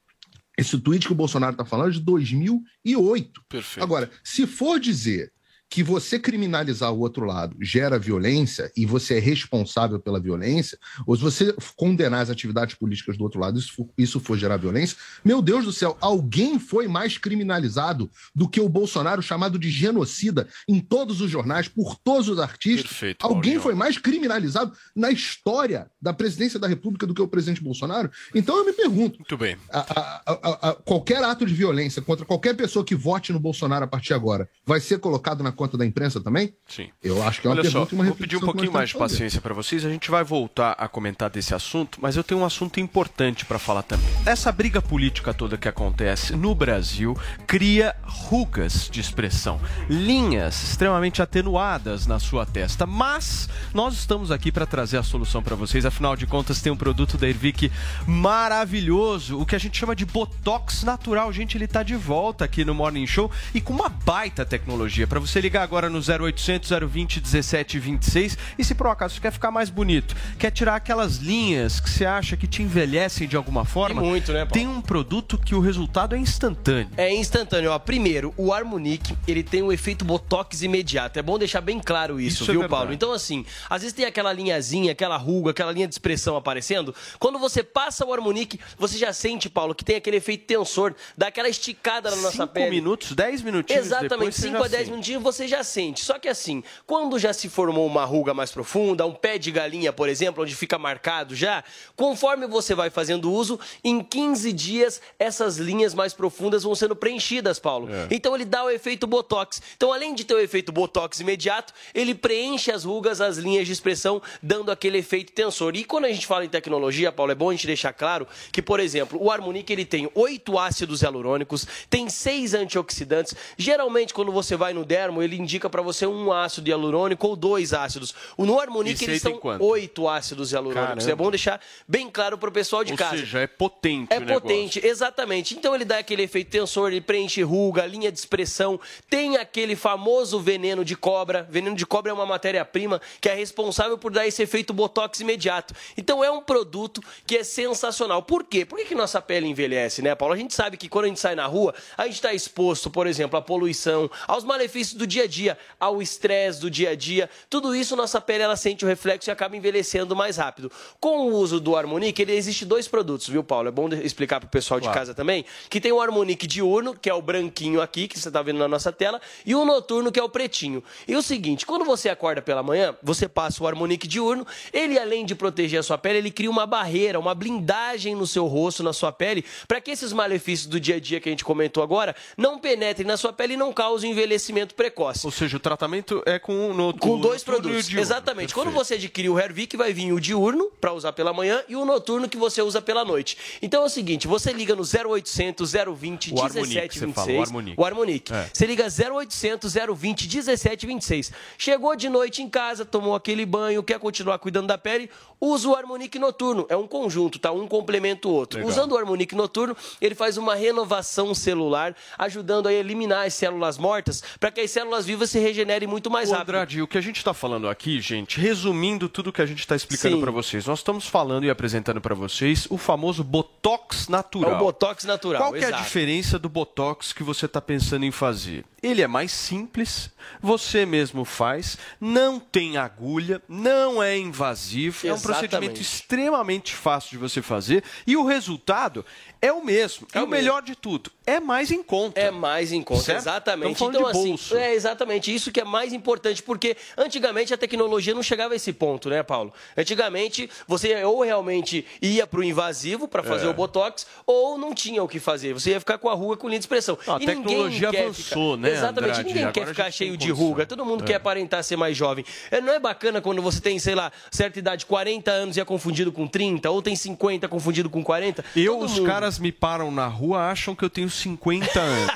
esse tweet que o Bolsonaro está falando é de 2008. Perfeito. Agora, se for dizer que você criminalizar o outro lado gera violência e você é responsável pela violência, ou se você condenar as atividades políticas do outro lado, isso for, isso for gerar violência, meu Deus do céu, alguém foi mais criminalizado do que o Bolsonaro chamado de genocida em todos os jornais, por todos os artistas? Perfeito, alguém Paulinho. foi mais criminalizado na história da presidência da República do que o presidente Bolsonaro? Então eu me pergunto, Muito bem. a- a- a- a- qualquer ato de violência contra qualquer pessoa que vote no Bolsonaro a partir de agora vai ser colocado na conta da imprensa também? Sim. Eu acho que é uma Olha só, uma vou pedir um pouquinho mais de paciência para vocês. A gente vai voltar a comentar desse assunto, mas eu tenho um assunto importante para falar também. Essa briga política toda que acontece no Brasil cria rugas de expressão, linhas extremamente atenuadas na sua testa. Mas nós estamos aqui para trazer a solução para vocês. Afinal de contas, tem um produto da Ervic maravilhoso, o que a gente chama de botox natural. Gente, ele tá de volta aqui no Morning Show e com uma baita tecnologia para você ligar agora no 0800 020 1726 e se por um acaso você quer ficar mais bonito, quer tirar aquelas linhas que você acha que te envelhecem de alguma forma, E muito, né, Paulo? tem um produto que o resultado é instantâneo. É instantâneo. Ó, primeiro, o Harmonic, ele tem um efeito botox imediato. É bom deixar bem claro isso, Isso é viu, verdade. Paulo? Então, assim, às vezes tem aquela linhazinha, aquela ruga, aquela linha de expressão aparecendo. Quando você passa o Harmonic, você já sente, Paulo, que tem aquele efeito tensor, dá aquela esticada na nossa Cinco pele. minutos, 10 minutinhos Exatamente, depois você 5 já a 10 sente. minutinhos você você já sente. Só que assim, quando já se formou uma ruga mais profunda, um pé de galinha, por exemplo, onde fica marcado já, conforme você vai fazendo uso, em 15 dias essas linhas mais profundas vão sendo preenchidas, Paulo. É. Então ele dá o efeito botox. Então além de ter o efeito botox imediato, ele preenche as rugas, as linhas de expressão, dando aquele efeito tensor. E quando a gente fala em tecnologia, Paulo, é bom a gente deixar claro que, por exemplo, o Harmonic ele tem oito ácidos hialurônicos, tem seis antioxidantes. Geralmente, quando você vai no dermo, ele indica para você um ácido hialurônico ou dois ácidos. O no Harmonic eles são quanto? oito ácidos hialurônicos. Caramba. É bom deixar bem claro para o pessoal de Ou casa. seja, é potente É potente, exatamente. Então ele dá aquele efeito tensor, ele preenche ruga, linha de expressão, tem aquele famoso veneno de cobra. Veneno de cobra é uma matéria-prima que é responsável por dar esse efeito botox imediato. Então é um produto que é sensacional. Por quê? Por que, que nossa pele envelhece, né, Paulo? A gente sabe que quando a gente sai na rua, a gente está exposto, por exemplo, à poluição, aos malefícios do dia a dia, ao estresse do dia a dia. Tudo isso, nossa pele ela sente o reflexo e acaba envelhecendo mais rápido. Com o uso do Harmonic, ele existe dois produtos, viu, Paulo? É bom de- explicar para o pessoal de Claro. casa também, que tem o Harmonic diurno, que é o branquinho aqui, que você está vendo na nossa tela, e o noturno, que é o pretinho. E o seguinte, quando você acorda pela manhã, você passa o Harmonic diurno, ele além de proteger a sua pele, ele cria uma barreira, uma blindagem no seu rosto, na sua pele, para que esses malefícios do dia a dia que a gente comentou agora não penetrem na sua pele e não causem envelhecimento precoce. Ou seja, o tratamento é com, no, Com dois noturno produtos. diurno. Exatamente. Quando Perfeito. você adquirir o Hervik, vai vir o diurno para usar pela manhã e o noturno que você usa pela noite. Então é o seguinte, você liga no 0800 020 O Harmonic, você 1726. fala, o Harmonic. O Harmonic. É. Você liga 0800 020 1726. Chegou de noite em casa, tomou aquele banho, quer continuar cuidando da pele, usa o Harmonic noturno. É um conjunto, tá? Um complementa o outro. Legal. Usando o Harmonic noturno, ele faz uma renovação celular, ajudando a eliminar as células mortas, para que as células vivas se regenerem muito mais Ô, rápido. Andrade, o que a gente está falando aqui, gente, resumindo tudo que a gente está explicando para vocês, nós estamos falando e apresentando para vocês o famoso Botox natural. É o Botox natural, Qual é a diferença do Botox que você está pensando em fazer? Ele é mais simples, você mesmo faz, não tem agulha, não é invasivo, é um Exatamente. procedimento extremamente fácil de você fazer e o resultado é o mesmo. É e o o melhor de tudo, é mais em conta. É mais em conta, Certo? exatamente. Estamos Então, assim, bolso. é exatamente isso que é mais importante, porque antigamente a tecnologia não chegava a esse ponto, né, Paulo? Antigamente, você ou realmente ia para o invasivo para fazer É. o Botox, ou não tinha o que fazer. Você ia ficar com a ruga com linha de expressão. A E ninguém tecnologia avançou, ficar... né, Exatamente. Andrade? Ninguém Agora quer a ficar cheio de ruga. Todo mundo É. quer aparentar ser mais jovem. É, não é bacana quando você tem, sei lá, certa idade, 40 anos e é confundido com 30, ou tem 50 confundido com 40? Eu, Todo os mundo. caras me param na rua, acham que eu tenho 50 anos.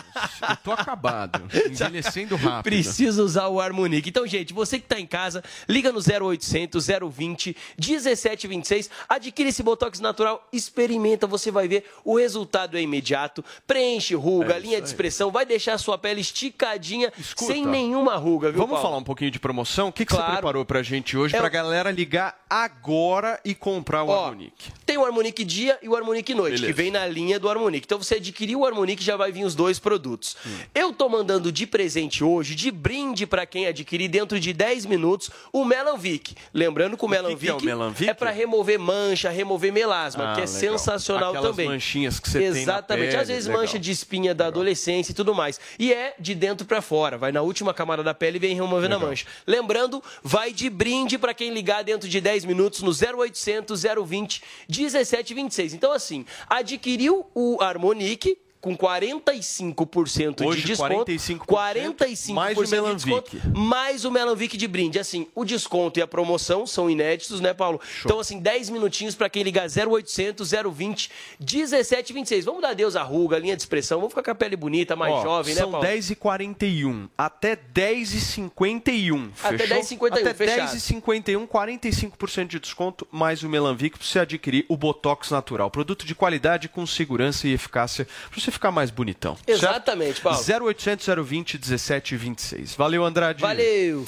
eu tô acabado, envelhecendo rápido. Precisa usar o Harmonic. Então, gente, você que está em casa, liga no 0800 020 1726, adquire esse Botox natural, experimenta, você vai ver, o resultado é imediato, preenche ruga, É linha de expressão, vai deixar a sua pele esticadinha, Escuta, sem nenhuma ruga, viu, Vamos Paulo? falar um pouquinho de promoção? O que, que você Claro. preparou pra gente hoje É pra galera ligar agora e comprar o Ó, Harmonic? Tem o Harmonic dia e o Harmonic noite, Beleza. que vem na linha do Harmonic. Então você adquiriu o Harmonic, já vai vir os dois produtos. Hum. Eu tô mandando de presente hoje, de brinde pra quem adquirir dentro de 10 minutos, o Melanvic. Lembrando que o, Melanvic que é o Melanvic? é pra remover mancha, remover melasma, Ah, que é legal. sensacional Aquelas também. manchinhas que você Exatamente. pele, Às vezes legal. mancha de espinha da adolescência e tudo mais. E é de dentro pra fora, vai na última camada da pele e vem removendo a mancha. Lembrando, vai de brinde pra quem ligar dentro de 10 minutos no 0800 020 1726. Então assim, adquiriu o Harmonic com 45% Hoje, de desconto. 45%, 45% mais o de Melanvic. desconto, mais o Melanvic de brinde. Assim, o desconto e a promoção são inéditos, né, Paulo? Então, assim, 10 minutinhos para quem ligar 0800 020 1726. Vamos dar adeus à ruga, linha de expressão. Vamos ficar com a pele bonita, mais Ó, jovem, né, são Paulo? 10h41 até 10h51. Até fechou? 10h51, Até fechado. 10h51, 45% de desconto, mais o Melanvic para você adquirir o Botox natural. Produto de qualidade com segurança e eficácia para você ficar mais bonitão. certo? Exatamente, Paulo. 0800 020 1726. Valeu, Andrade. Valeu!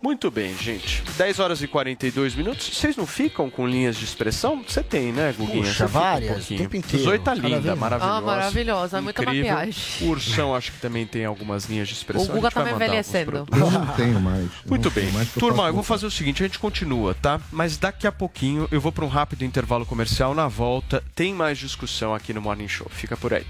Muito bem, gente. 10 horas e 42 minutos. Vocês não ficam com linhas de expressão? Você tem, né, Guguinha? Puxa, um várias, pouquinho. o tempo inteiro. 18 tá linda, maravilhosa. Ah, maravilhosa, muita incrível. maquiagem. O Ursão acho que também tem algumas linhas de expressão. O Guga tá alguns envelhecendo. Eu não tenho mais. Muito Não bem. mais Turma, eu vou fazer o seguinte, a gente continua, tá? Mas daqui a pouquinho eu vou para um rápido intervalo comercial. Na volta tem mais discussão aqui no Morning Show. Fica por aí.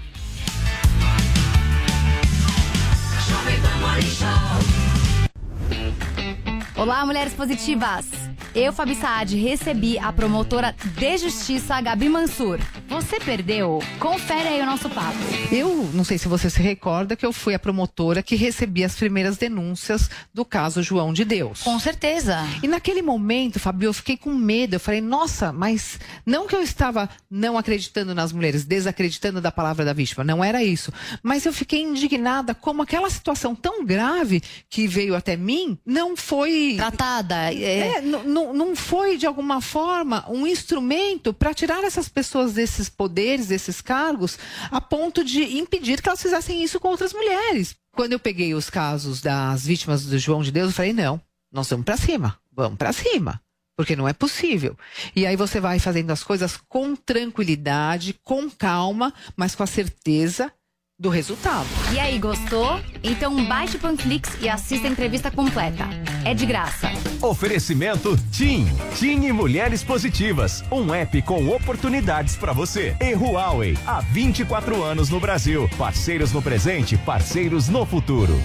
Olá, mulheres positivas! Eu, Fabi Saad, recebi a promotora de justiça, Gabi Mansur. Você perdeu? Confere aí o nosso papo. Eu não sei se você se recorda que eu fui a promotora que recebi as primeiras denúncias do caso João de Deus. Com certeza. E naquele momento, Fabi, eu fiquei com medo. Eu falei, nossa, mas não que eu estava não acreditando nas mulheres, desacreditando da palavra da vítima, não era isso. Mas eu fiquei indignada como aquela situação tão grave que veio até mim não foi. Tratada. É, é não, não foi, de alguma forma, um instrumento para tirar essas pessoas desses poderes, desses cargos, a ponto de impedir que elas fizessem isso com outras mulheres. Quando eu peguei os casos das vítimas do João de Deus, eu falei: não, nós vamos para cima, vamos para cima. Porque não é possível. E aí você vai fazendo as coisas com tranquilidade, com calma, mas com a certeza do resultado. E aí, gostou? Então baixe o Panflix e assista a entrevista completa. É de graça. Oferecimento TIM. TIM e Mulheres Positivas. Um app com oportunidades para você. E Huawei. Há 24 anos no Brasil. Parceiros no presente, parceiros no futuro.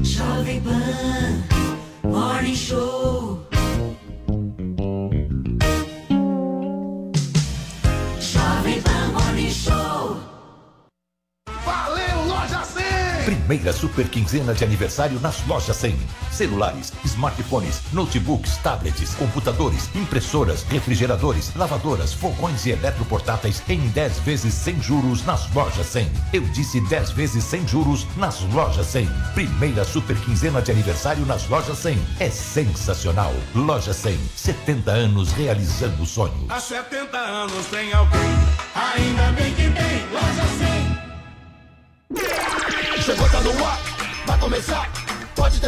Jovem Pan, Morning Show. Valeu, Loja 100! Primeira super quinzena de aniversário nas lojas 100. Celulares, smartphones, notebooks, tablets, computadores, impressoras, refrigeradores, lavadoras, fogões e eletroportáteis em 10 vezes sem juros nas lojas 100. Eu disse 10 vezes sem juros nas lojas 100. Primeira super quinzena de aniversário nas lojas 100. É sensacional. Loja 100, 70 anos realizando sonhos. Há 70 anos tem alguém,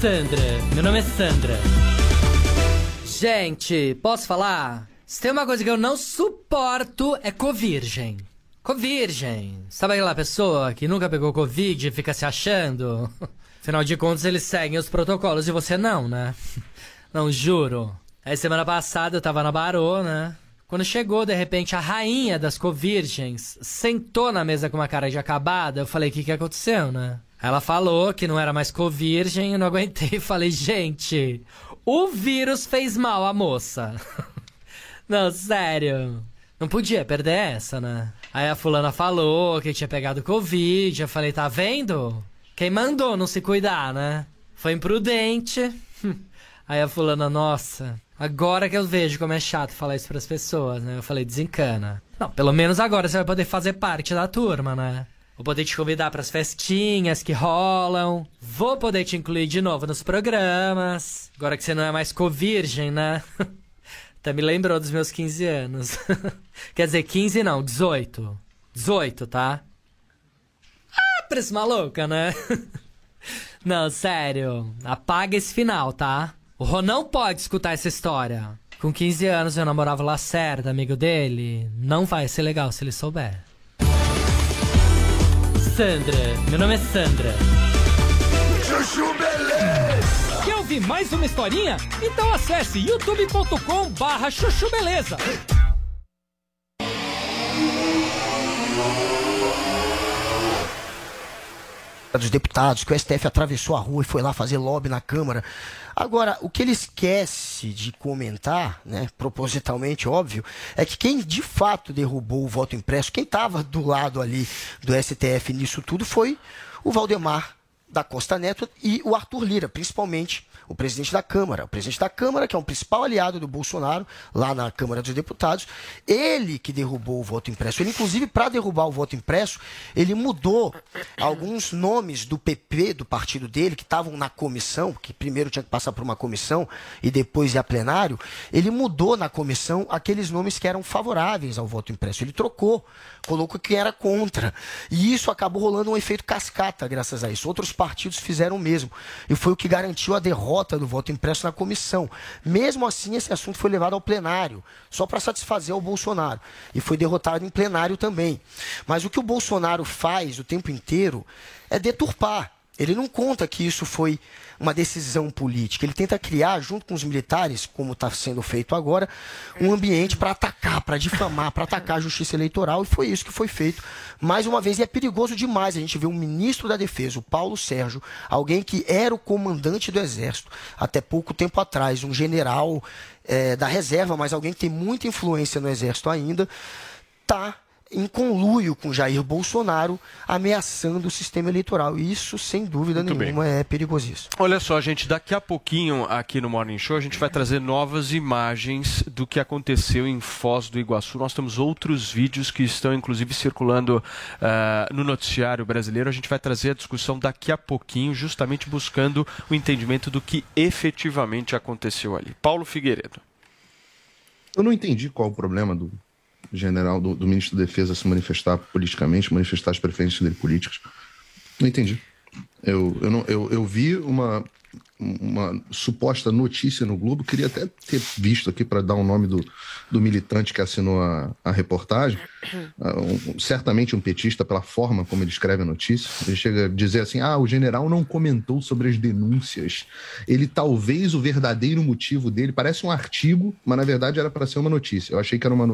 Sandra, meu nome é Sandra. Gente, posso falar? Se tem uma coisa que eu não suporto é covirgem. Covirgem. Sabe aquela pessoa que nunca pegou Covid e fica se achando? Afinal de contas, eles seguem os protocolos e você não, né? Não, juro. Aí semana passada eu tava na Barô, né? Quando chegou, de repente, a rainha das covirgens sentou na mesa com uma cara de acabada, eu falei, o que que aconteceu, né? Ela falou que não era mais covirgem, eu não aguentei e falei, gente, o vírus fez mal à moça. não, sério. Não podia perder essa, né? Aí a fulana falou que tinha pegado Covid, eu falei, tá vendo? Quem mandou não se cuidar, né? Foi imprudente. Aí a fulana, nossa, agora que eu vejo como é chato falar isso pras pessoas, né? Eu falei, desencana. Não, pelo menos agora você vai poder fazer parte da turma, né? Vou poder te convidar pras festinhas que rolam. Vou poder te incluir de novo nos programas. Agora que você não é mais co-virgem, né? Até me lembrou dos meus 15 anos. Quer dizer, 15 não, 18. 18, tá? Ah, parece maluca, né? não, sério. Apaga esse final, tá? O Ron não pode escutar essa história. Com 15 anos eu namorava o Lacerda, amigo dele. Não vai ser legal se ele souber. Sandra, meu nome é Sandra. Chuchu Beleza. Quer ouvir mais uma historinha? Então acesse youtube.com barra chuchu beleza. Dos Deputados, que o STF atravessou a rua e foi lá fazer lobby na Câmara. Agora, o que ele esquece de comentar, né, propositalmente óbvio, é que quem de fato derrubou o voto impresso, quem estava do lado ali do STF nisso tudo foi o Valdemar da Costa Neto e o Arthur Lira, principalmente o presidente da Câmara. O presidente da Câmara, que é um principal aliado do Bolsonaro, lá na Câmara dos Deputados, ele que derrubou o voto impresso. Ele, inclusive, para derrubar o voto impresso, ele mudou alguns nomes do PP, do partido dele, que estavam na comissão, que primeiro tinha que passar por uma comissão e depois ir a plenário. Ele mudou na comissão aqueles nomes que eram favoráveis ao voto impresso. Ele trocou, colocou quem era contra. E isso acabou rolando um efeito cascata, graças a isso. Outros fizeram o mesmo. E foi o que garantiu a derrota do voto impresso na comissão. Mesmo assim, esse assunto foi levado ao plenário, só para satisfazer o Bolsonaro. E foi derrotado em plenário também. Mas o que o Bolsonaro faz o tempo inteiro é deturpar. Ele não conta que isso foi uma decisão política. Ele tenta criar, junto com os militares, como está sendo feito agora, um ambiente para atacar, para difamar, para atacar a justiça eleitoral. E foi isso que foi feito. Mais uma vez, e é perigoso demais a gente ver um ministro da Defesa, o Paulo Sérgio, alguém que era o comandante do Exército até pouco tempo atrás, um general eh, da reserva, mas alguém que tem muita influência no Exército ainda, tá em conluio com Jair Bolsonaro, ameaçando o sistema eleitoral. Isso, sem dúvida Muito nenhuma, bem. é perigosíssimo. Olha só, gente, daqui a pouquinho aqui no Morning Show a gente vai trazer novas imagens do que aconteceu em Foz do Iguaçu. Nós temos outros vídeos que estão inclusive circulando ah, no noticiário brasileiro. A gente vai trazer a discussão daqui a pouquinho, justamente buscando o entendimento do que efetivamente aconteceu ali. Paulo Figueiredo. Eu não entendi qual o problema do general, do, do ministro da Defesa se manifestar politicamente, manifestar as preferências dele políticas. Não entendi. Eu, eu, não, eu, eu vi uma, uma suposta notícia no Globo, queria até ter visto aqui para dar o nome do, do militante que assinou a, a reportagem. Ah, um- certamente um petista, pela forma como ele escreve a notícia. Ele chega a dizer assim: ah, o general não comentou sobre as denúncias. Ele talvez o verdadeiro motivo dele, parece um artigo, mas na verdade era para ser uma notícia. Eu achei que era uma,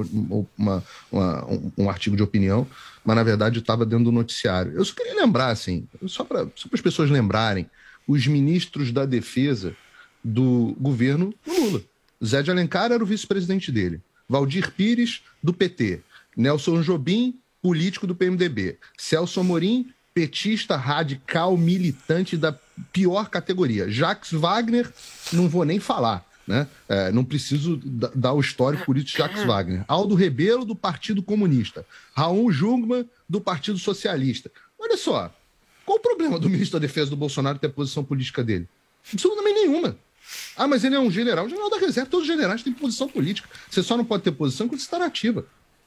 uma- uma- um, um artigo de opinião, mas na verdade estava dentro do noticiário. Eu só queria lembrar, assim, só para as pessoas lembrarem, os ministros da defesa do governo Lula. Zé de Alencar era o vice-presidente dele. Valdir Pires, do PT. Nelson Jobim, político do PMDB. Celso Amorim, petista radical militante da pior categoria. Jacques Wagner, não vou nem falar. Né? É, não preciso da- dar o histórico político de Jacques Wagner. Aldo Rebelo, do Partido Comunista. Raul Jungmann, do Partido Socialista. Olha só, qual o problema do ministro da Defesa do Bolsonaro ter a posição política dele? Absolutamente nenhuma. Ah, mas ele é um general. General da reserva, todos os generais têm posição política. Você só não pode ter posição quando você está na ativa.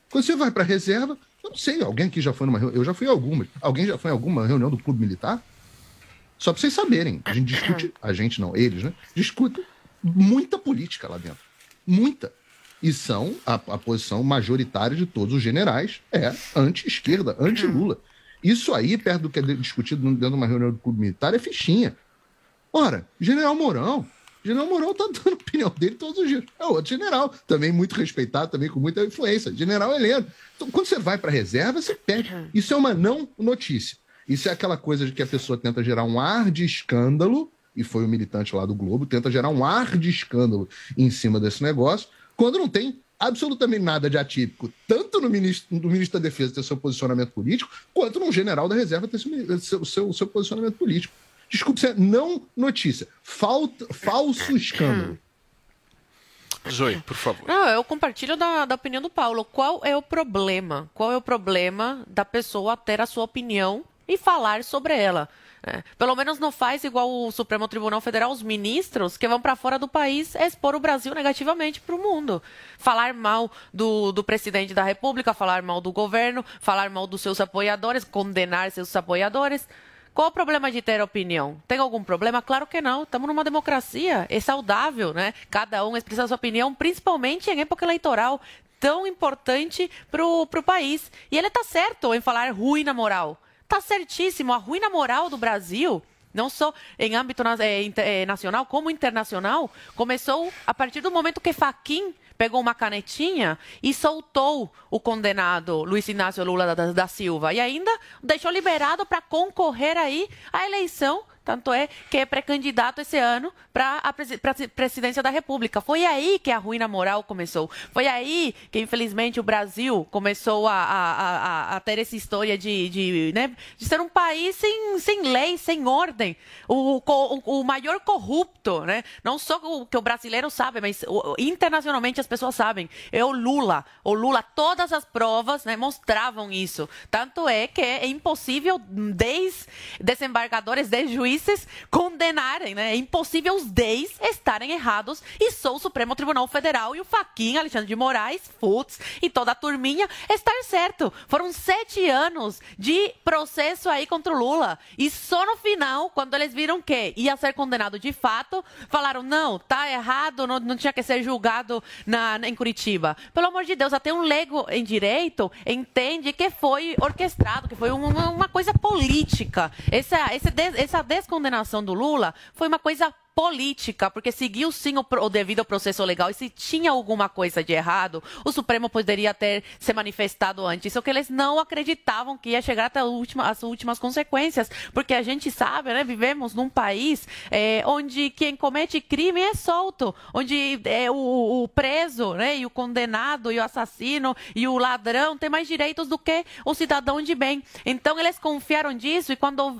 Quando você vai para a reserva, eu não sei, alguém aqui já foi numa reunião, eu já fui algumas. Alguém já foi em alguma reunião do clube militar? Só para vocês saberem, a gente discute, a gente não, eles, né? Discute muita política lá dentro. Muita. E são, a, a posição majoritária de todos os generais é anti-esquerda, anti-Lula. Isso aí, perto do que é discutido dentro de uma reunião do clube militar, é fichinha. Ora, General Mourão. General Mourão tá dando a opinião dele todos os dias. É outro general, também muito respeitado, também com muita influência. General Heleno. Então, quando você vai para reserva, você perde. Isso é uma não notícia. Isso é aquela coisa de que a pessoa tenta gerar um ar de escândalo, e foi o militante lá do Globo, tenta gerar um ar de escândalo em cima desse negócio, quando não tem absolutamente nada de atípico, tanto no ministro, no ministro da Defesa ter seu posicionamento político, quanto no general da reserva ter seu, seu, seu, seu posicionamento político. Desculpe, isso é não notícia. Falta, falso escândalo. Zoe, por favor. Não, eu compartilho da, da opinião do Paulo. Qual é o problema? Qual é o problema da pessoa ter a sua opinião e falar sobre ela? É, pelo menos não faz igual o Supremo Tribunal Federal, os ministros que vão para fora do país expor o Brasil negativamente para o mundo. Falar mal do, do presidente da República, falar mal do governo, falar mal dos seus apoiadores, condenar seus apoiadores. Qual o problema de ter opinião? Tem algum problema? Claro que não. Estamos numa democracia. É saudável, né? Cada um expressa sua opinião, principalmente em época eleitoral tão importante pro, pro país. E ele tá certo em falar ruim na moral. Tá certíssimo. A ruim na moral do Brasil não só em âmbito é, nacional, como internacional, começou a partir do momento que Faquin pegou uma canetinha e soltou o condenado Luiz Inácio Lula da, da Silva e ainda deixou liberado para concorrer aí à eleição tanto é que é pré-candidato esse ano para a presidência da República. Foi aí que a ruína moral começou. Foi aí que, infelizmente, o Brasil começou a, a, a, a ter essa história de, de, né, de, ser um país sem, sem lei, sem ordem. O, o, o maior corrupto, né? não só o que o brasileiro sabe, mas internacionalmente as pessoas sabem, é o Lula. O Lula, todas as provas né, mostravam isso. Tanto é que é impossível 10 desembargadores, 10 juízes, juízes condenarem, né? É impossível os 10 estarem errados e só o Supremo Tribunal Federal e o Faquinha, Alexandre de Moraes, Futs e toda a turminha estar certo. Foram sete anos de processo aí contra o Lula. E só no final, quando eles viram que ia ser condenado de fato, falaram: não, tá errado, não, não tinha que ser julgado na, em Curitiba. Pelo amor de Deus, até um leigo em direito entende que foi orquestrado, que foi uma, uma coisa política. Essa, esse, essa descondenação do Lula foi uma coisa política, porque seguiu sim o, o, devido processo legal e se tinha alguma coisa de errado, o Supremo poderia ter se manifestado antes. Só que eles não acreditavam que ia chegar até última, as últimas consequências, porque a gente sabe, né, vivemos num país é, onde quem comete crime é solto, onde é, o, o, preso, né, e o condenado, e o assassino, e o ladrão tem mais direitos do que o cidadão de bem. Então eles confiaram disso e quando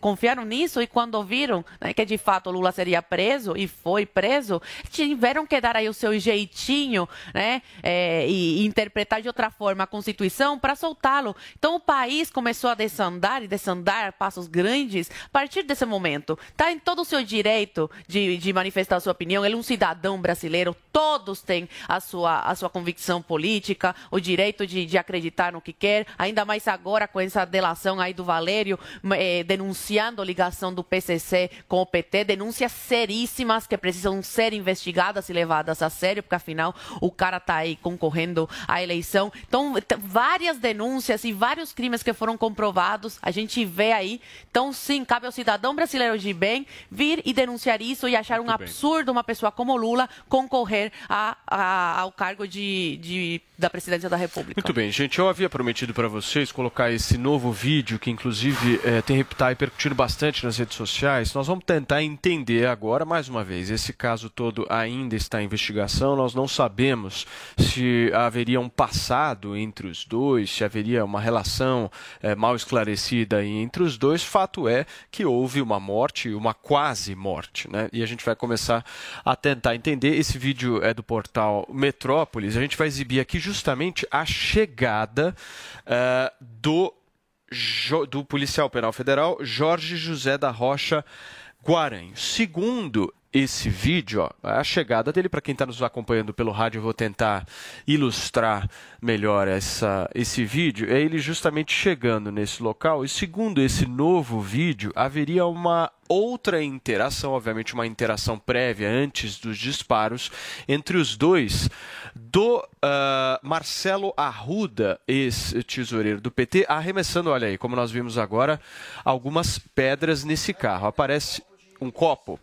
confiaram nisso e quando ouviram né, que de fato o Lula seria preso e foi preso, tiveram que dar aí o seu jeitinho, né? É, e, interpretar de outra forma a Constituição para soltá-lo. Então o país começou a desandar e desandar passos grandes a partir desse momento. Está em todo o seu direito de, de manifestar a sua opinião. Ele é um cidadão brasileiro, todos têm a sua, a sua convicção política, o direito de, de acreditar no que quer, ainda mais agora com essa delação aí do Valério, eh, denunciando a ligação do PCC com o PT, denúncia seríssimas que precisam ser investigadas e levadas a sério, porque afinal o cara está aí concorrendo à eleição. Então, várias denúncias e vários crimes que foram comprovados, a gente vê aí. Então, sim, cabe ao cidadão brasileiro de bem vir e denunciar isso e achar Muito um absurdo bem. uma pessoa como Lula concorrer a, a, ao cargo de, de, da presidência da República. Muito bem, gente. Eu havia prometido para vocês colocar esse novo vídeo que, inclusive, é, tem repercutido bastante nas redes sociais. Nós vamos tentar entender agora, mais uma vez, esse caso todo ainda está em investigação. Nós não sabemos se haveria um passado entre os dois, se haveria uma relação é, mal esclarecida entre os dois. Fato é que houve uma morte, uma quase morte, né? E a gente vai começar a tentar entender. Esse vídeo é do portal Metrópolis. A gente vai exibir aqui justamente a chegada uh, do do policial penal federal Jorge José da Rocha Guaranho. Segundo esse vídeo, ó, a chegada dele, para quem está nos acompanhando pelo rádio, eu vou tentar ilustrar melhor essa, esse vídeo, é ele justamente chegando nesse local. E segundo esse novo vídeo, haveria uma outra interação, obviamente uma interação prévia antes dos disparos, entre os dois, do uh, Marcelo Arruda, ex-tesoureiro do PT, arremessando, olha aí, como nós vimos agora, algumas pedras nesse carro. Aparece um copo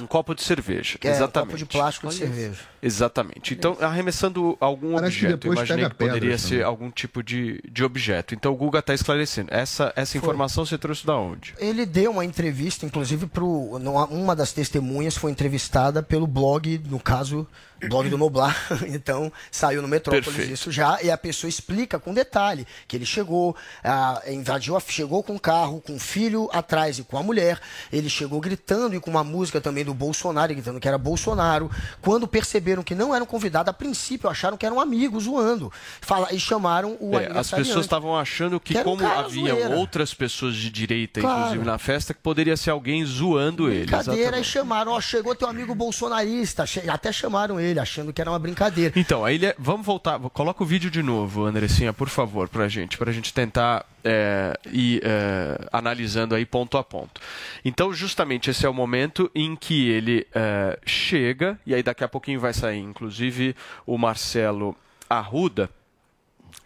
um copo de cerveja. Que exatamente. É, um copo de plástico de cerveja. Exatamente. Então, arremessando algum Parece objeto. depois Imaginei que poderia ser algum tipo de, de objeto. Então, o Guga está esclarecendo. Essa, essa informação você trouxe da onde? Ele deu uma entrevista, inclusive, para uma das testemunhas foi entrevistada pelo blog, no caso, blog do Noblar. Então, saiu no Metrópolis Perfeito. isso já, e a pessoa explica com detalhe que ele chegou, ah, invadiu, a- chegou com o carro, com o filho atrás e com a mulher. Ele chegou gritando e com uma música também do Bolsonaro, gritando que era Bolsonaro. Quando perceberam que não eram convidados, a princípio acharam que eram amigos zoando. Fala, e chamaram o É, as pessoas estavam achando que, Que um como havia zoeira. outras pessoas de direita, Claro. inclusive na festa, que poderia ser alguém zoando ele. brincadeira e chamaram, ó, chegou teu amigo bolsonarista, até chamaram ele, achando que era uma brincadeira. Então, aí ele é- vamos voltar. Coloca o vídeo de novo, Andressinha, por favor, pra gente, pra gente tentar é, ir é, analisando aí ponto a ponto. Então, justamente esse é o momento em que ele é, chega, e aí daqui a pouquinho vai sair, inclusive, o Marcelo Arruda.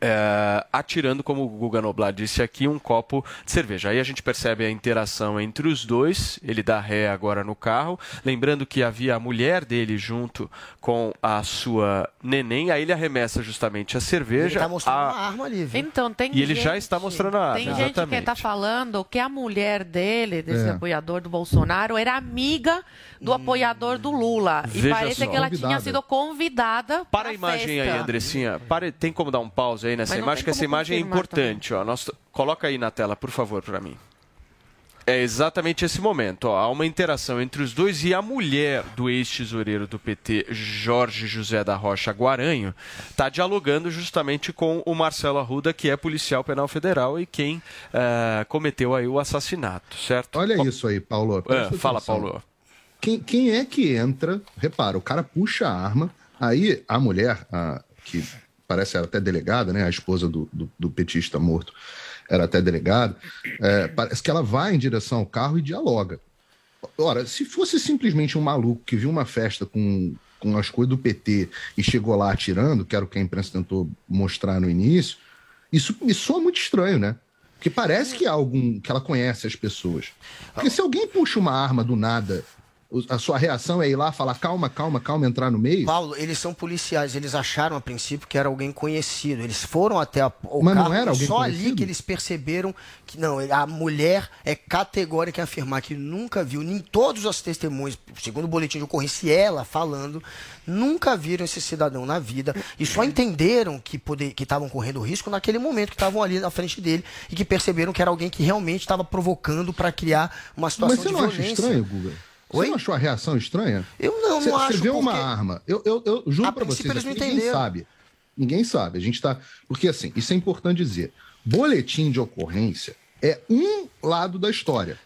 É, atirando, como o Guga Noblar disse aqui, um copo de cerveja. Aí a gente percebe a interação entre os dois. Ele dá ré agora no carro. Lembrando que havia a mulher dele junto com a sua neném. Aí ele arremessa justamente a cerveja. Ele tá mostrando a... uma arma ali, viu? Então, tem E ele gente, já está mostrando a arma. Tem gente exatamente. que tá falando que a mulher dele, desse É. apoiador do Bolsonaro, era amiga do apoiador do Lula. E Veja parece só. que ela tinha Convidada. sido convidada Para a imagem aí, festa. Andressinha. Para, tem como dar um pause aí nessa Mas não imagem, que essa imagem é importante. Ó. Nós, coloca aí na tela, por favor, para mim. É exatamente esse momento. Ó. Há uma interação entre os dois e a mulher do ex-tesoureiro do PT, Jorge José da Rocha Guaranho, está dialogando justamente com o Marcelo Arruda, que é policial penal federal e quem eh, cometeu aí o assassinato, certo? Olha isso aí, Paulo. É, fala. Paulo. Quem, quem é que entra? Repara, o cara puxa a arma, aí a mulher, a- que parece era até delegada, né? A esposa do, do, do petista morto era até delegada. é, parece que ela vai em direção ao carro e dialoga. Ora, se fosse simplesmente um maluco que viu uma festa com, com as coisas do PT e chegou lá atirando, que era o que a imprensa tentou mostrar no início, isso me soa muito estranho, né? Porque parece que há algum que ela conhece as pessoas. Porque se alguém puxa uma arma do nada, a sua reação é ir lá falar calma, calma, calma, entrar no meio. Paulo, eles são policiais, eles acharam a princípio que era alguém conhecido. Eles foram até a, o Mas não carro era e alguém só ali conhecido? que eles perceberam que não, a mulher é categórica em afirmar que nunca viu, nem todos os testemunhos, segundo o boletim de ocorrência, ela falando, nunca viram esse cidadão na vida e só entenderam que poder, que estavam correndo risco naquele momento que estavam ali na frente dele e que perceberam que era alguém que realmente estava provocando para criar uma situação Mas você de não acha violência. estranho, Guga? Você não achou a reação estranha? Eu não, Você, não você acho, vê uma porque- arma. Eu, eu, eu juro A pra vocês, princípio eles não aqui, ninguém entenderam. sabe. Ninguém sabe. A gente tá. Porque assim, isso é importante dizer. Boletim de ocorrência é um lado da história.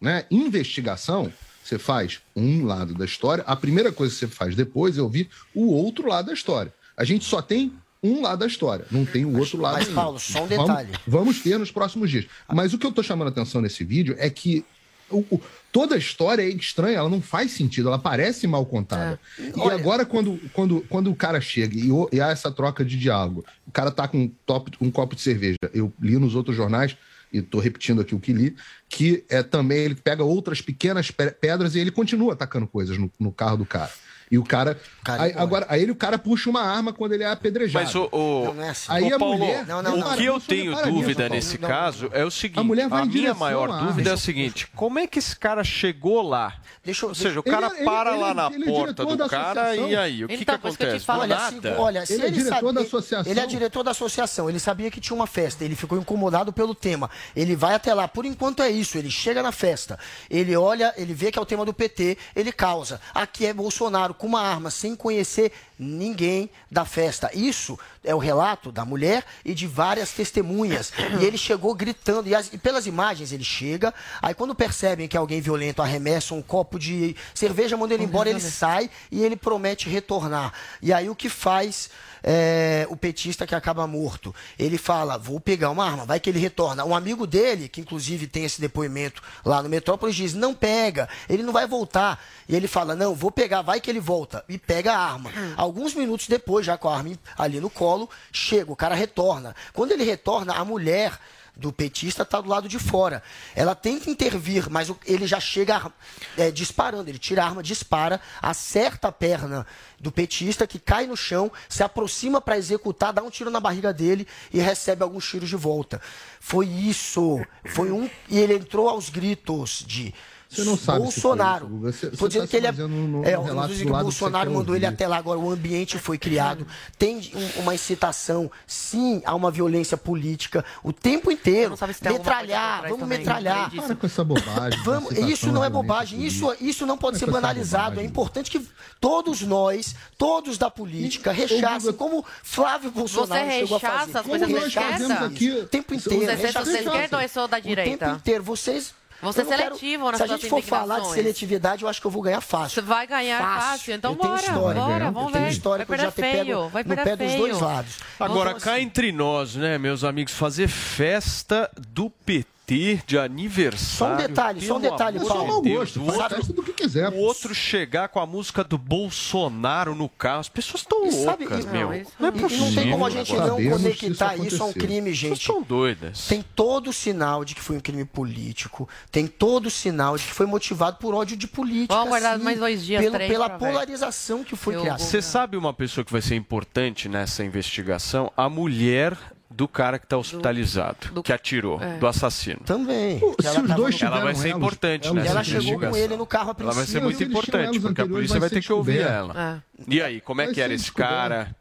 Né? Investigação, você faz um lado da história. A primeira coisa que você faz depois é ouvir o outro lado da história. A gente só tem um lado da história, não tem o outro lado mas, ainda. Paulo, só um Vamos- detalhe. Vamos, ter nos próximos dias. Mas o que eu tô chamando a atenção nesse vídeo é que o- o- toda a história é estranha, ela não faz sentido, ela parece mal contada. E Olha- agora, quando, quando, quando o cara chega e, e há essa troca de diálogo, o cara tá com um, top, um copo de cerveja. Eu li nos outros jornais, e estou repetindo aqui o que li, que é também ele pega outras pequenas pe- pedras e ele continua atacando coisas no, no carro do cara. E o cara. aí, agora, aí ele, o cara puxa uma arma quando ele é apedrejado. Mas o, o, Aí o a Paulo, mulher- o que eu tenho dúvida nesse caso é o seguinte: A mulher vai em minha maior dúvida é a seguinte: como é que esse cara chegou lá? Deixa Ou seja, o cara ele- para ele- lá na ele é porta do cara e aí? O que, te acontece? Não olha, se- Ele é diretor da associação. Ele é diretor da associação, ele sabia que tinha uma festa, ele ficou incomodado pelo tema. Ele vai até lá, por enquanto é isso, ele chega na festa, ele olha, ele vê que é o tema do PT, ele causa. Aqui é Bolsonaro com uma arma, sem conhecer ninguém da festa. Isso é o relato da mulher e de várias testemunhas. E ele chegou gritando, e, as- e pelas imagens ele chega, aí quando percebem que é alguém violento arremessa um copo de cerveja, manda ele embora, ele sai e ele promete retornar. E aí o que faz é, o petista que acaba morto? Ele fala, vou pegar uma arma, vai que ele retorna. Um amigo dele, que inclusive tem esse depoimento lá no Metrópolis, diz, não pega, ele não vai voltar. E ele fala, não, vou pegar, vai que ele volta. E pega a arma. Alguns minutos depois, já com a arma ali no colo, chega, o cara retorna. Quando ele retorna, a mulher do petista está do lado de fora. Ela tenta intervir, mas ele já chega é, disparando. Ele tira a arma, dispara, acerta a perna do petista, que cai no chão, se aproxima para executar, dá um tiro na barriga dele e recebe alguns tiros de volta. Foi isso. Foi um. E ele entrou aos gritos de. Você não sabe Bolsonaro. Você- você dizendo tá que ele é. no- é, do que o você Bolsonaro mandou ele até lá agora. O ambiente foi criado. Tem um- uma incitação, sim, a uma violência política o tempo inteiro. Metralhar, vamos também, metralhar. Para com essa bobagem. Vamos, isso não é bobagem, isso, isso não pode Para ser banalizado. É importante que todos nós, todos da política, rechaçem, como Flávio Bolsonaro Você chegou a rechaça fazer. as coisas Como da nós fazemos esquerda? aqui o tempo inteiro. Você é rechaça- da esquerda ou é só da O direita? tempo inteiro. Vocês... Você eu é não quero- seletivo nas Se a gente for falar de seletividade, eu acho que eu vou ganhar fácil. Você vai ganhar fácil, então eu tenho bora, história, bora, eu vamos tenho ver. história Vai que eu já perder te pego feio, vai no perder pé dos dois feio. lados. Agora, cá entre nós, né, meus amigos, fazer festa do PT ter de aniversário. Só um detalhe, só um detalhe, Paulo. De Deus, gosto, sabe, do que quiser. O outro chegar com a música do Bolsonaro no carro. As pessoas estão loucas, sabe, meu. Não, não é possível. Não tem como a gente não conectar isso, isso a um crime, gente. Vocês são doidas. Tem todo o sinal de que foi um crime político, tem todo o sinal de que foi motivado por ódio de política. Vamos guardar mais dois dias, pelo, três, Pela polarização ver. que foi criada. Você sabe uma pessoa que vai ser importante nessa investigação? A mulher do cara que está hospitalizado, do, do, que atirou, é. do assassino. Também. Pô, se ela os dois. Ela vai ser importante, ela, né? Ela chegou com ele no carro a princípio. Ela vai ser muito importante, porque a polícia vai ter que ouvir ela. É. E aí, como é que era esse cara?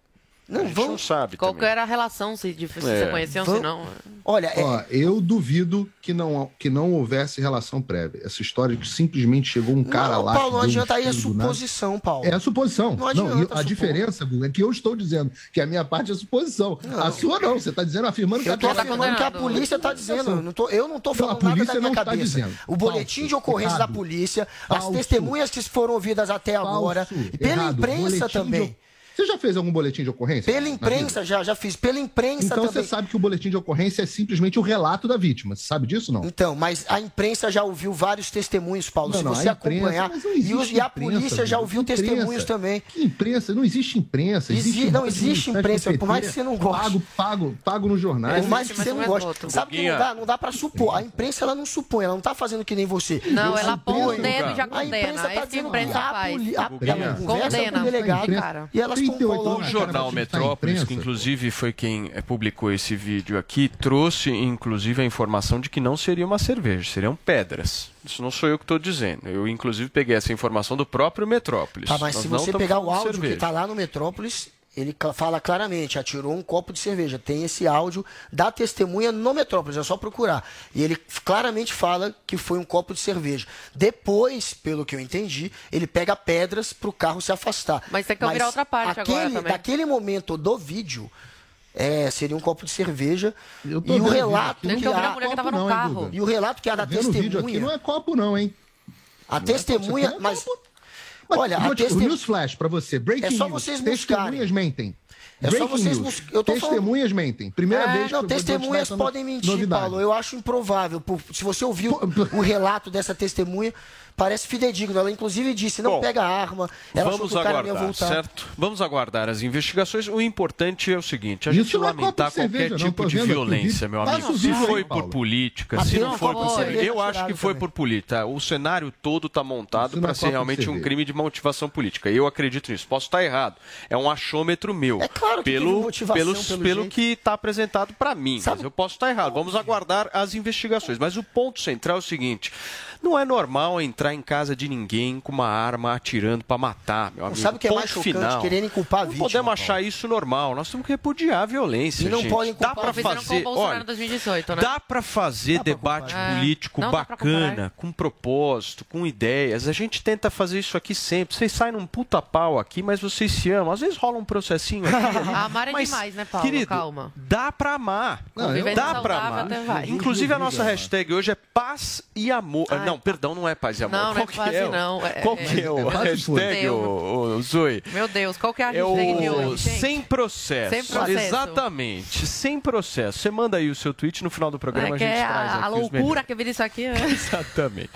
Não, vão, não sabe. Qual também. era a relação, se, se é. você conheciam, vão... se não. Olha, é- Ó, eu duvido que não, que não houvesse relação prévia. Essa história de que simplesmente chegou um cara não, lá. Paulo, não adianta um aí a suposição, nada. Paulo. É a suposição. Não, adianta, eu, a, diferença, Guga, é que eu estou dizendo que a minha parte é a suposição. Não. A sua não. Você está dizendo, afirmando que, eu tô afirmando é que a polícia está dizendo. Eu não tô, eu não estou falando então, a polícia nada da minha não cabeça. Tá dizendo. O boletim Falso, de ocorrência errado. da polícia, Falso. as testemunhas que foram ouvidas até Falso, agora, e pela errado. imprensa também. Você já fez algum boletim de ocorrência? Pela imprensa, já, já fiz. Pela imprensa então, também. Então você sabe que o boletim de ocorrência é simplesmente o relato da vítima. Você sabe disso não? Então, mas a imprensa já ouviu vários testemunhos, Paulo. Não, se não, você imprensa, acompanhar. E, os, e, a polícia já ouviu imprensa. testemunhos também. Que imprensa? Não existe imprensa. Existe não existe imprensa, por mais que você não goste. Pago, pago, pago nos jornais. Por mais que você não goste. Sabe que não dá, não dá pra supor. A imprensa ela não supõe, ela não tá fazendo que nem você. Não, ela põe o dedo e já condena. A imprensa tá dizendo. A, a, a, a, a, a, a, 38 anos. Então, o jornal Metrópolis, que inclusive foi quem eh, publicou esse vídeo aqui, trouxe inclusive a informação de que não seria uma cerveja, seriam pedras. Isso não sou eu que estou dizendo. Eu, inclusive, peguei essa informação do próprio Metrópolis. Tá, mas Nós se você pegar o áudio cerveja. que está lá no Metrópolis, ele fala claramente, atirou um copo de cerveja. Tem esse áudio da testemunha no Metrópolis, é só procurar. E ele claramente fala que foi um copo de cerveja. Depois, pelo que eu entendi, ele pega pedras para o carro se afastar. Mas tem que Mas virar outra parte aquele, agora também. Daquele momento do vídeo, é, seria um copo de cerveja. E o relato que, é a... Que não, e o relato que a da testemunha... não é copo não, hein? A não testemunha... É copo, mas... Olha, Olha tipo, testem... newsflash para você. Breaking é só é vocês news. Testemunhas mentem. É Breaking só vocês news. Eu tô testemunhas falando... mentem. Primeira é, vez não, que testemunhas tá podem mentir, novidade. Paulo. Eu acho improvável. Se você ouviu o relato dessa testemunha, parece fidedigno. Ela, inclusive, disse: não Bom, pega arma. Ela vamos achou que aguardar, certo? Vamos aguardar as investigações. O importante é o seguinte: a gente é lamentar cerveja, qualquer tipo de violência, meu amigo. Se foi aí, por política, a se não for, por política. Eu acho que foi por política. O cenário todo está montado para ser realmente um crime de motivação política. Eu acredito nisso. Posso estar errado. É um achômetro meu. É claro que pelo, pelos, pelo, pelo que está apresentado para mim. Sabe? Mas eu posso estar errado. Vamos aguardar as investigações. Mas o ponto central é o seguinte: não é normal entrar em casa de ninguém com uma arma atirando para matar, meu amigo. Não sabe o que é mais chocante? Querendo culpar a vítima. Não podemos achar isso normal. Nós temos que repudiar a violência, E não gente. podem culpar. Dá para fazer, olha, 2018, né? dá para fazer dá debate pra político é. bacana, com propósito, com ideias. A gente tenta fazer isso aqui sempre. Vocês saem num puta pau aqui, mas vocês se amam. Às vezes rola um processinho aqui. Né? Amar é demais, né, Paulo? Querido, Calma. Dá para amar. Não. Dá para amar. Inclusive a nossa hashtag hoje é paz e amor. Não, perdão não é paz e amor. Não, qual não é paz, é? não. É, qual que é, o é hashtag, o, o, Zui? Meu Deus, qual que é a hashtag é o... Sem processo. Sem processo. Exatamente, sem processo. Você manda aí o seu tweet no final do programa, é a gente é traz a, aqui a loucura que vira isso aqui. Né? Exatamente.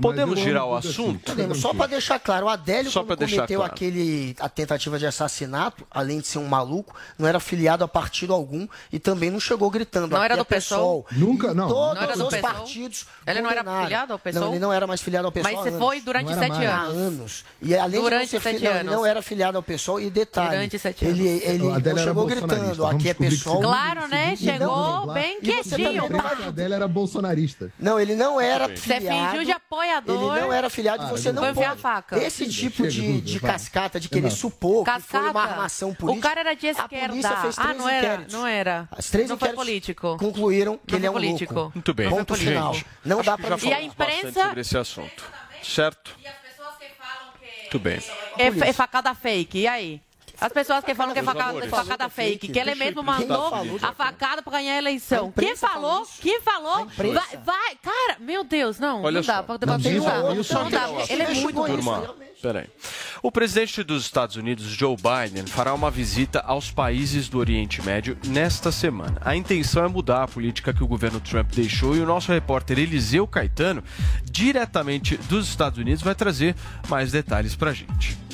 Podemos girar o assunto? Podemos. Só para deixar claro, o Adélio Só cometeu claro. aquele, a tentativa de assassinato, além de ser um maluco, não era filiado a partido algum e também não chegou gritando. Não era do PSOL. Nunca, não. Todos não era do os PSOL. partidos. Ele não era filiado ao PSOL? Não, ele não era mais filiado ao PSOL. Mas você foi durante sete anos. anos. E além durante de sete anos. Ele não era filiado ao PSOL e detalhe. Durante sete anos. Ele, ele não chegou gritando, aqui é PSOL. Claro, né? Chegou bem quietinho. Tá a dela era bolsonarista. Não, ele não era filiado. Você fingiu de apoiador. Ele não era afiliado. ah, você não foi pode. A faca. Esse tipo de, de cascata, de querer não. supor cascata. que foi uma armação política. O cara era de esquerda. A polícia fez ah, três ah, não inquéritos. Era, não era. As três não inquéritos foi político. concluíram não que ele é um político. louco. Muito bem. Ponto Gente, final. Não dá para E a imprensa... sobre esse assunto. Certo? Muito bem. É, é facada fake, e aí? As pessoas que falam que é facada, facada fake, que ele mesmo mandou a facada pra ganhar a eleição. A Quem falou? Quem falou? Vai, vai, cara, meu Deus, não, Olha não dá só. pra debater, não dá. Não dá, ele é muito Turma, peraí. O presidente dos Estados Unidos, Joe Biden, fará uma visita aos países do Oriente Médio nesta semana. A intenção é mudar a política que o governo Trump deixou e o nosso repórter Eliseu Caetano, diretamente dos Estados Unidos, vai trazer mais detalhes para a gente.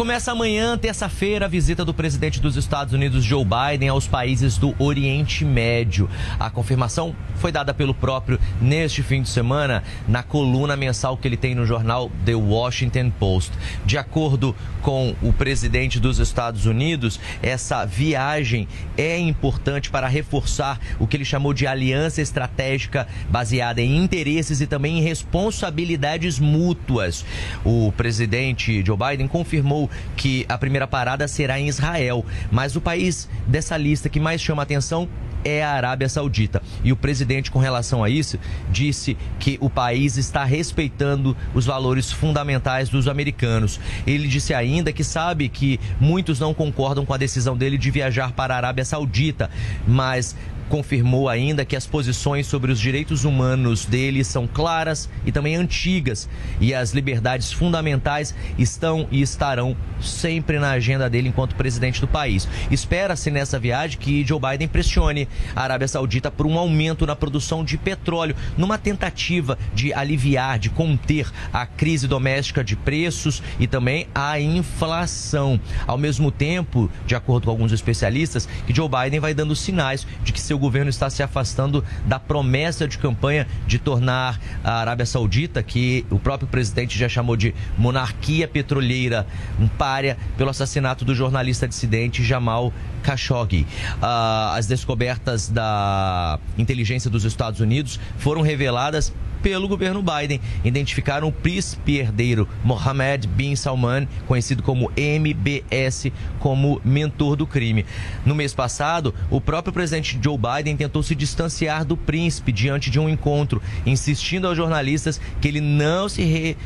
Começa amanhã, terça-feira, a visita do presidente dos Estados Unidos, Joe Biden, aos países do Oriente Médio. A confirmação foi dada pelo próprio neste fim de semana, na coluna mensal que ele tem no jornal The Washington Post. De acordo com o presidente dos Estados Unidos, essa viagem é importante para reforçar o que ele chamou de aliança estratégica baseada em interesses e também em responsabilidades mútuas. O presidente Joe Biden confirmou que a primeira parada será em Israel, mas o país dessa lista que mais chama atenção é a Arábia Saudita. E o presidente, com relação a isso, disse que o país está respeitando os valores fundamentais dos americanos. Ele disse ainda que sabe que muitos não concordam com a decisão dele de viajar para a Arábia Saudita, mas confirmou ainda que as posições sobre os direitos humanos dele são claras e também antigas e as liberdades fundamentais estão e estarão sempre na agenda dele enquanto presidente do país. Espera-se nessa viagem que Joe Biden pressione a Arábia Saudita por um aumento na produção de petróleo, numa tentativa de aliviar, de conter a crise doméstica de preços e também a inflação. Ao mesmo tempo, de acordo com alguns especialistas, que Joe Biden vai dando sinais de que seu governo está se afastando da promessa de campanha de tornar a Arábia Saudita, que o próprio presidente já chamou de monarquia petroleira, um párea pelo assassinato do jornalista dissidente Jamal Khashoggi. Ah, as descobertas da inteligência dos Estados Unidos foram reveladas pelo governo Biden. Identificaram o príncipe herdeiro Mohammed bin Salman, conhecido como MBS, como mentor do crime. No mês passado, o próprio presidente Joe Biden tentou se distanciar do príncipe diante de um encontro, insistindo aos jornalistas que ele não se re...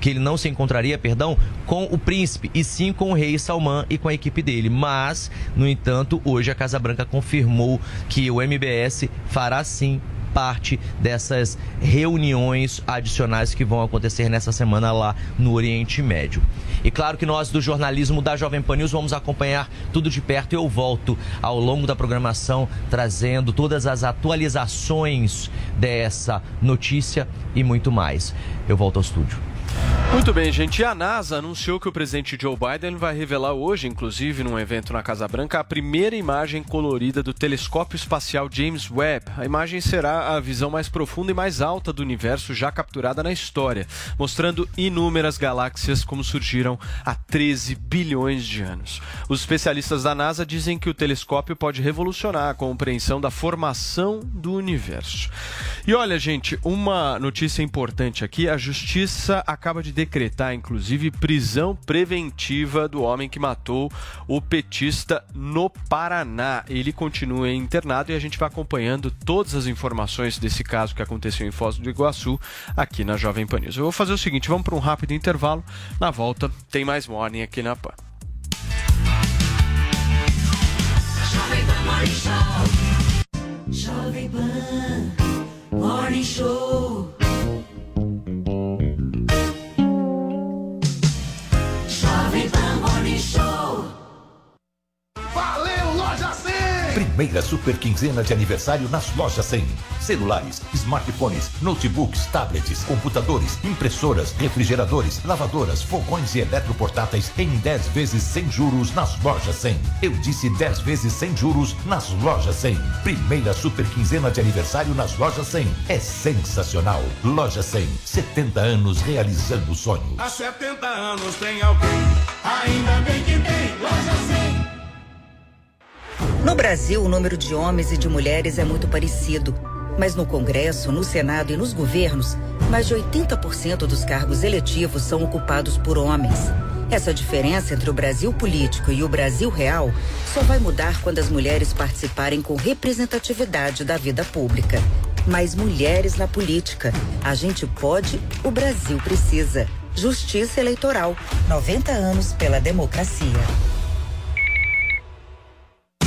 que ele não se encontraria, perdão, com o príncipe e sim com o rei Salman e com a equipe dele. Mas, no entanto, hoje a Casa Branca confirmou que o MBS fará sim parte dessas reuniões adicionais que vão acontecer nessa semana lá no Oriente Médio. E claro que nós do jornalismo da Jovem Pan News vamos acompanhar tudo de perto eu volto ao longo da programação trazendo todas as atualizações dessa notícia e muito mais. Eu volto ao estúdio. Muito bem, gente. E a NASA anunciou que o presidente Joe Biden vai revelar hoje, inclusive num evento na Casa Branca, a primeira imagem colorida do telescópio espacial James Webb. A imagem será a visão mais profunda e mais alta do universo já capturada na história, mostrando inúmeras galáxias como surgiram há 13 bilhões de anos. Os especialistas da NASA dizem que o telescópio pode revolucionar a compreensão da formação do universo. E olha, gente, uma notícia importante aqui: a justiça acaba de decretar, inclusive, prisão preventiva do homem que matou o petista no Paraná. Ele continua internado e a gente vai acompanhando todas as informações desse caso que aconteceu em Foz do Iguaçu aqui na Jovem Pan News. Eu vou fazer o seguinte, vamos para um rápido intervalo. Na volta tem mais Morning aqui na Pan. Jovem Pan Morning Show. Valeu, Loja 100! Primeira super quinzena de aniversário nas lojas 100. Celulares, smartphones, notebooks, tablets, computadores, impressoras, refrigeradores, lavadoras, fogões e eletroportáteis em 10 vezes sem juros nas lojas 100. Eu disse 10 vezes sem juros nas lojas 100. Primeira super quinzena de aniversário nas lojas 100. É sensacional. Loja 100, 70 anos realizando sonhos. Há 70 anos tem alguém, ainda bem que tem Loja 100. No Brasil, o número de homens e de mulheres é muito parecido. Mas no Congresso, no Senado e nos governos, mais de 80% dos cargos eletivos são ocupados por homens. Essa diferença entre o Brasil político e o Brasil real só vai mudar quando as mulheres participarem com representatividade da vida pública. Mais mulheres na política. A gente pode, o Brasil precisa. Justiça Eleitoral. 90 anos pela democracia.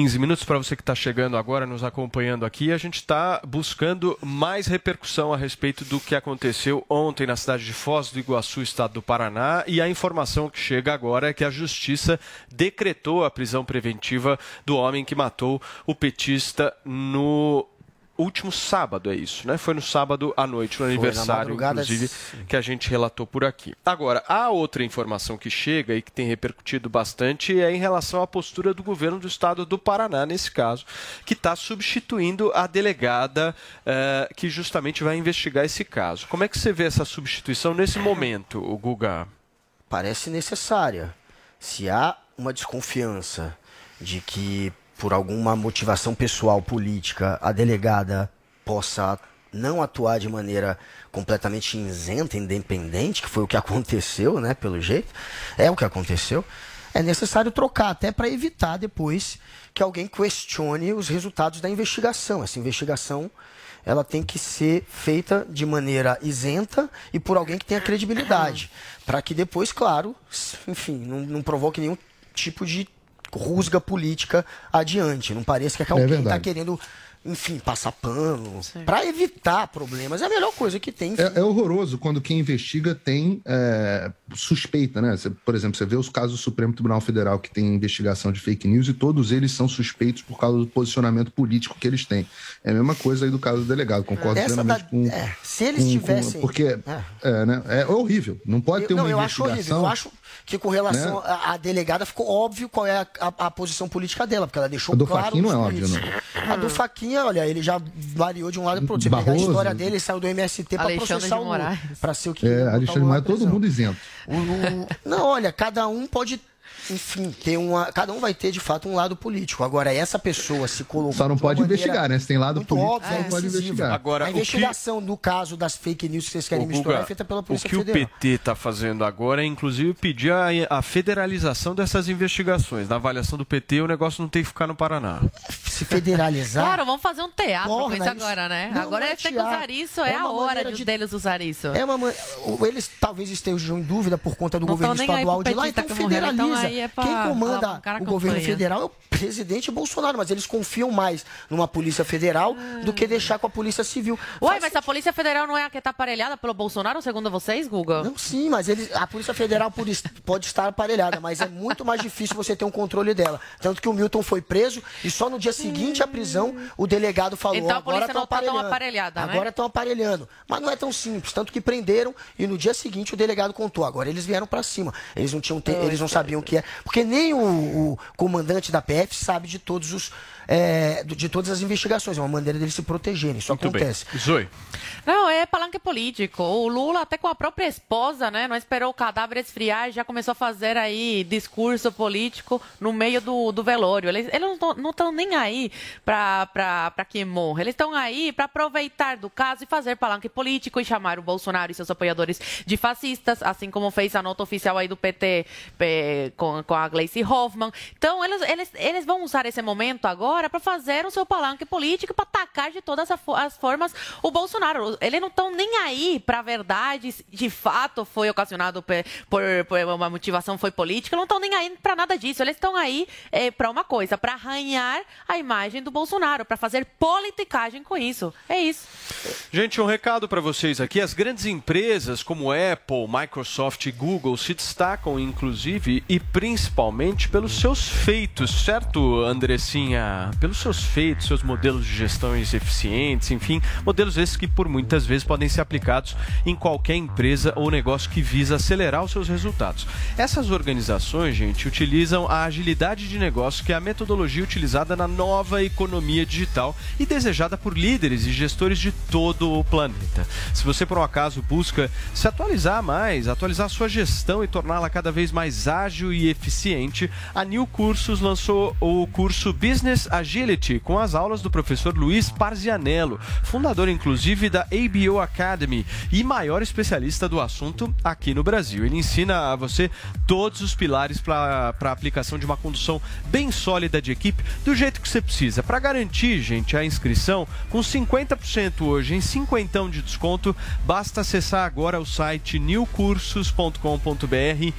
15 minutos. Para você que está chegando agora, nos acompanhando aqui, a gente está buscando mais repercussão a respeito do que aconteceu ontem na cidade de Foz do Iguaçu, estado do Paraná. E a informação que chega agora é que a justiça decretou a prisão preventiva do homem que matou o petista no último sábado, é isso, né? Foi no sábado à noite, no Foi, aniversário, inclusive, sim. que a gente relatou por aqui. Agora, a outra informação que chega e que tem repercutido bastante é em relação à postura do governo do estado do Paraná, nesse caso, que está substituindo a delegada eh, que justamente vai investigar esse caso. Como é que você vê essa substituição nesse momento, o Guga? Parece necessária. Se há uma desconfiança de que, por alguma motivação pessoal política, a delegada possa não atuar de maneira completamente isenta, independente, que foi o que aconteceu, né, pelo jeito, é o que aconteceu, é necessário trocar até para evitar depois que alguém questione os resultados da investigação. Essa investigação ela tem que ser feita de maneira isenta e por alguém que tenha credibilidade, para que depois, claro, enfim, não, não provoque nenhum tipo de rusga política adiante. Não pareça que É alguém está verdade. querendo, enfim, passar pano para evitar problemas. É a melhor coisa que tem. É, é horroroso quando quem investiga tem é, suspeita, né? Você, por exemplo, você vê os casos do Supremo Tribunal Federal que tem investigação de fake news e todos eles são suspeitos por causa do posicionamento político que eles têm. É a mesma coisa aí do caso do delegado, concordo Essa plenamente da- com. é, se eles com- com- tivessem- porque É. é, né? é horrível. Não pode ter Eu- não, uma eu acho investigação. horrível. Eu acho que com relação Né? à à delegada ficou óbvio qual é a, a- a posição política dela, porque ela deixou A do claro. Fachin não é óbvio, tweets. A do Faquinha, olha, ele já variou de um lado pro outro. Você pegar a história dele, ele saiu do MST Alexandre processar o. Moraes. Pra ser o que. É, Alexandre na todo mundo isento. O- o- não, olha, cada um pode. Enfim, ter uma. Cada um vai ter de fato um lado político. Agora, essa pessoa se colocou. Só não pode maneira investigar, né? Se tem lado político, óbvia, só não pode incisiva. investigar. Agora, a o que- investigação do caso das fake news que vocês querem Ô, misturar Guga, é feita pela o Polícia que Federal. o PT está fazendo agora é, inclusive, pedir a, a federalização dessas investigações. Na avaliação do PT, o negócio não tem que ficar no Paraná. Se federalizar. Claro, vamos fazer um teatro com isso agora, né? Não, agora não é eles têm que usar isso, É é, a hora de de- deles usar isso. É uma, man- o- eles talvez estejam em dúvida por conta do Não governo estadual de lá, então morreram, então federaliza. aí é pra Quem comanda alavancar a o governo federal é o presidente Bolsonaro, mas eles confiam mais numa polícia federal do que deixar com a polícia civil. Uai, mas a Polícia Federal não é a que tá aparelhada pelo Bolsonaro, segundo vocês, Guga? Não, sim, mas eles, a Polícia Federal pode estar aparelhada, mas é muito mais difícil você ter um controle dela. Tanto que o Milton foi preso e só no dia seguinte à prisão o delegado falou: Então agora estão tá aparelhando. aparelhada, né? Agora estão aparelhando. Mas não é tão simples. Tanto que prenderam e no dia seguinte o delegado contou. Agora eles vieram pra cima. Eles não tinham, te- eles não sabiam o que é. Porque nem o, o comandante da PF sabe de todos os. é, de todas as investigações. É uma maneira deles se protegerem. Isso Muito acontece. bem. Zoe. Não, é palanque político. O Lula, até com a própria esposa, né? Não esperou o cadáver esfriar e já começou a fazer aí discurso político no meio do, do velório. Eles, eles não estão nem aí pra que morra. Eles estão aí pra aproveitar do caso e fazer palanque político e chamar o Bolsonaro e seus apoiadores de fascistas, assim como fez a nota oficial aí do PT eh, com, a Gleice Hoffmann. Então, eles, eles, eles vão usar esse momento agora para fazer o seu palanque político para atacar de todas as fo- as formas o Bolsonaro. Eles não estão nem aí para a verdade, de fato foi ocasionado por, por uma motivação foi política, não estão nem aí para nada disso. Eles estão aí para uma coisa, para arranhar a imagem do Bolsonaro, para fazer politicagem com isso. É isso. Gente, um recado para vocês aqui. As grandes empresas como Apple, Microsoft e Google se destacam, inclusive, e principalmente pelos seus feitos, certo, Andressinha? Pelos seus feitos, seus modelos de gestões eficientes, enfim, modelos esses que por muitas vezes podem ser aplicados em qualquer empresa ou negócio que visa acelerar os seus resultados. Essas organizações, gente, utilizam a agilidade de negócio, que é a metodologia utilizada na nova economia digital e desejada por líderes e gestores de todo o planeta. Se você, por um acaso, busca se atualizar mais, atualizar sua gestão e torná-la cada vez mais ágil e eficiente, a New Cursos lançou o curso Business Agility com as aulas do professor Luiz Parzianello, fundador inclusive da ABO Academy e maior especialista do assunto aqui no Brasil. Ele ensina a você todos os pilares para a aplicação de uma condução bem sólida de equipe do jeito que você precisa. Para garantir, gente, a inscrição com 50% hoje em 50 de desconto, basta acessar agora o site newcursos.com.br,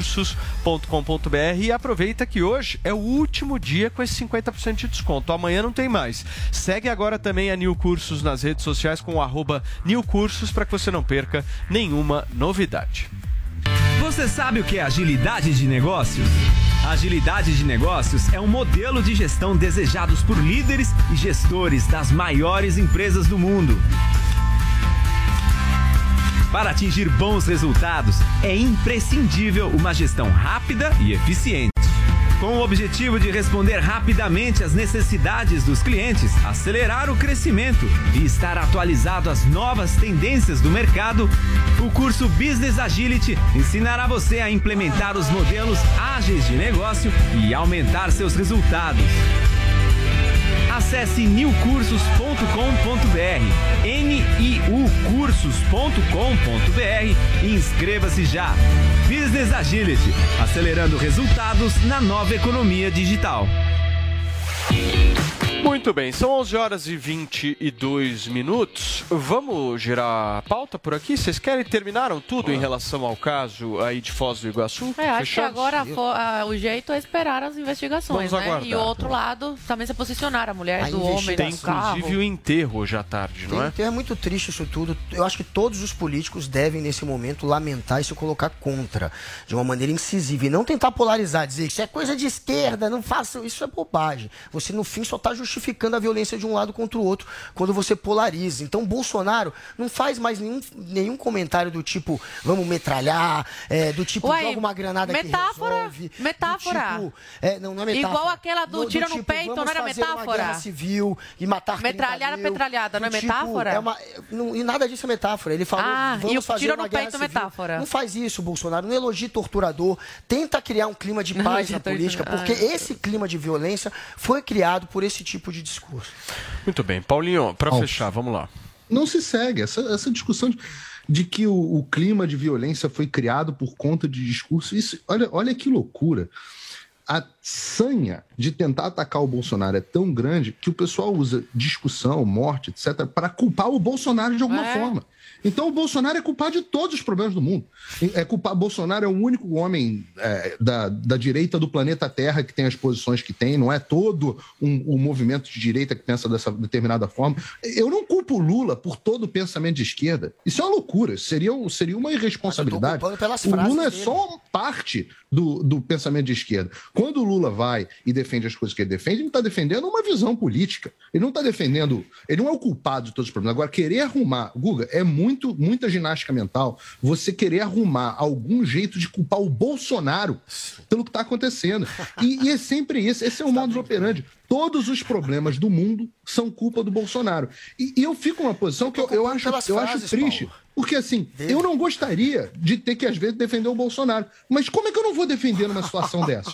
niucursos.com.br e aproveita que hoje é o último dia com esse 50% de desconto. Amanhã não tem mais. Segue agora também a New Cursos nas redes sociais com o New Cursos para que você não perca nenhuma novidade. Você sabe o que é agilidade de negócios? Agilidade de negócios é um modelo de gestão desejados por líderes e gestores das maiores empresas do mundo. Para atingir bons resultados, é imprescindível uma gestão rápida e eficiente. Com o objetivo de responder rapidamente às necessidades dos clientes, acelerar o crescimento e estar atualizado às novas tendências do mercado, o curso Business Agility ensinará você a implementar os modelos ágeis de negócio e aumentar seus resultados. Acesse niucursos.com.br, niucursos.com.br e inscreva-se já. Business Agility, acelerando resultados na nova economia digital. Muito bem, são 11 horas e 22 minutos. Vamos girar a pauta por aqui? Vocês querem terminaram tudo em relação ao caso aí de Foz do Iguaçu? É, acho que agora fo- ah, o jeito é esperar as investigações, Vamos né? aguardar. E o outro lado também se posicionar, a mulher A do homem Tem do carro. inclusive o enterro hoje à tarde, não é? Tem- É muito triste isso tudo. Eu acho que todos os políticos devem, nesse momento, lamentar e se colocar contra, de uma maneira incisiva. E não tentar polarizar, dizer que isso é coisa de esquerda, não faça. Isso é bobagem. Você, no fim, só está justificando a violência de um lado contra o outro quando você polariza. Então, Bolsonaro não faz mais nenhum, nenhum comentário do tipo, vamos metralhar, é, do tipo, joga uma granada metáfora, que resolve. do metáfora. tipo, é, não, não é metáfora. Igual aquela do tiro no peito, vamos não era metáfora? civil e matar 30 Metralhar mil. petralhada, não é Do tipo, metáfora? é uma- não- e nada disso é metáfora. Ele falou, Ah, vamos fazer tiro uma no guerra peito é civil. metáfora. Não faz isso, Bolsonaro. Não elogie torturador. Tenta criar um clima de paz na política, porque Ai. esse clima de violência foi criado por esse tipo de discurso. Muito bem, Paulinho, para fechar, vamos lá. não se segue. Essa, essa discussão de, de que o, o clima de violência foi criado por conta de discurso, isso, olha, olha que loucura. A sanha de tentar atacar o Bolsonaro é tão grande que o pessoal usa discussão, morte, etc., para culpar o Bolsonaro de alguma É. forma. Então o Bolsonaro é culpado de todos os problemas do mundo. É culpar, Bolsonaro é o único homem é, da, da direita do planeta Terra que tem as posições que tem, não é todo um, um movimento de direita que pensa dessa determinada forma. Eu não culpo o Lula por todo o pensamento de esquerda. Isso é uma loucura, seria, seria uma irresponsabilidade. o Lula é dele. só parte do, do pensamento de esquerda. Quando o Lula vai e defende as coisas que ele defende, ele está defendendo uma visão política. Ele não está defendendo. Ele não é o culpado de todos os problemas. Agora, querer arrumar. Guga, é muito, muita ginástica mental você querer arrumar algum jeito de culpar o Bolsonaro pelo que está acontecendo. E, e é sempre isso. Esse é o modus operandi. Todos os problemas do mundo são culpa do Bolsonaro. E, e eu fico numa posição que eu, eu acho, eu acho triste. Paulo. Porque assim, eu não gostaria de ter que, às vezes, defender o Bolsonaro. Mas como é que eu não vou defender numa situação dessa?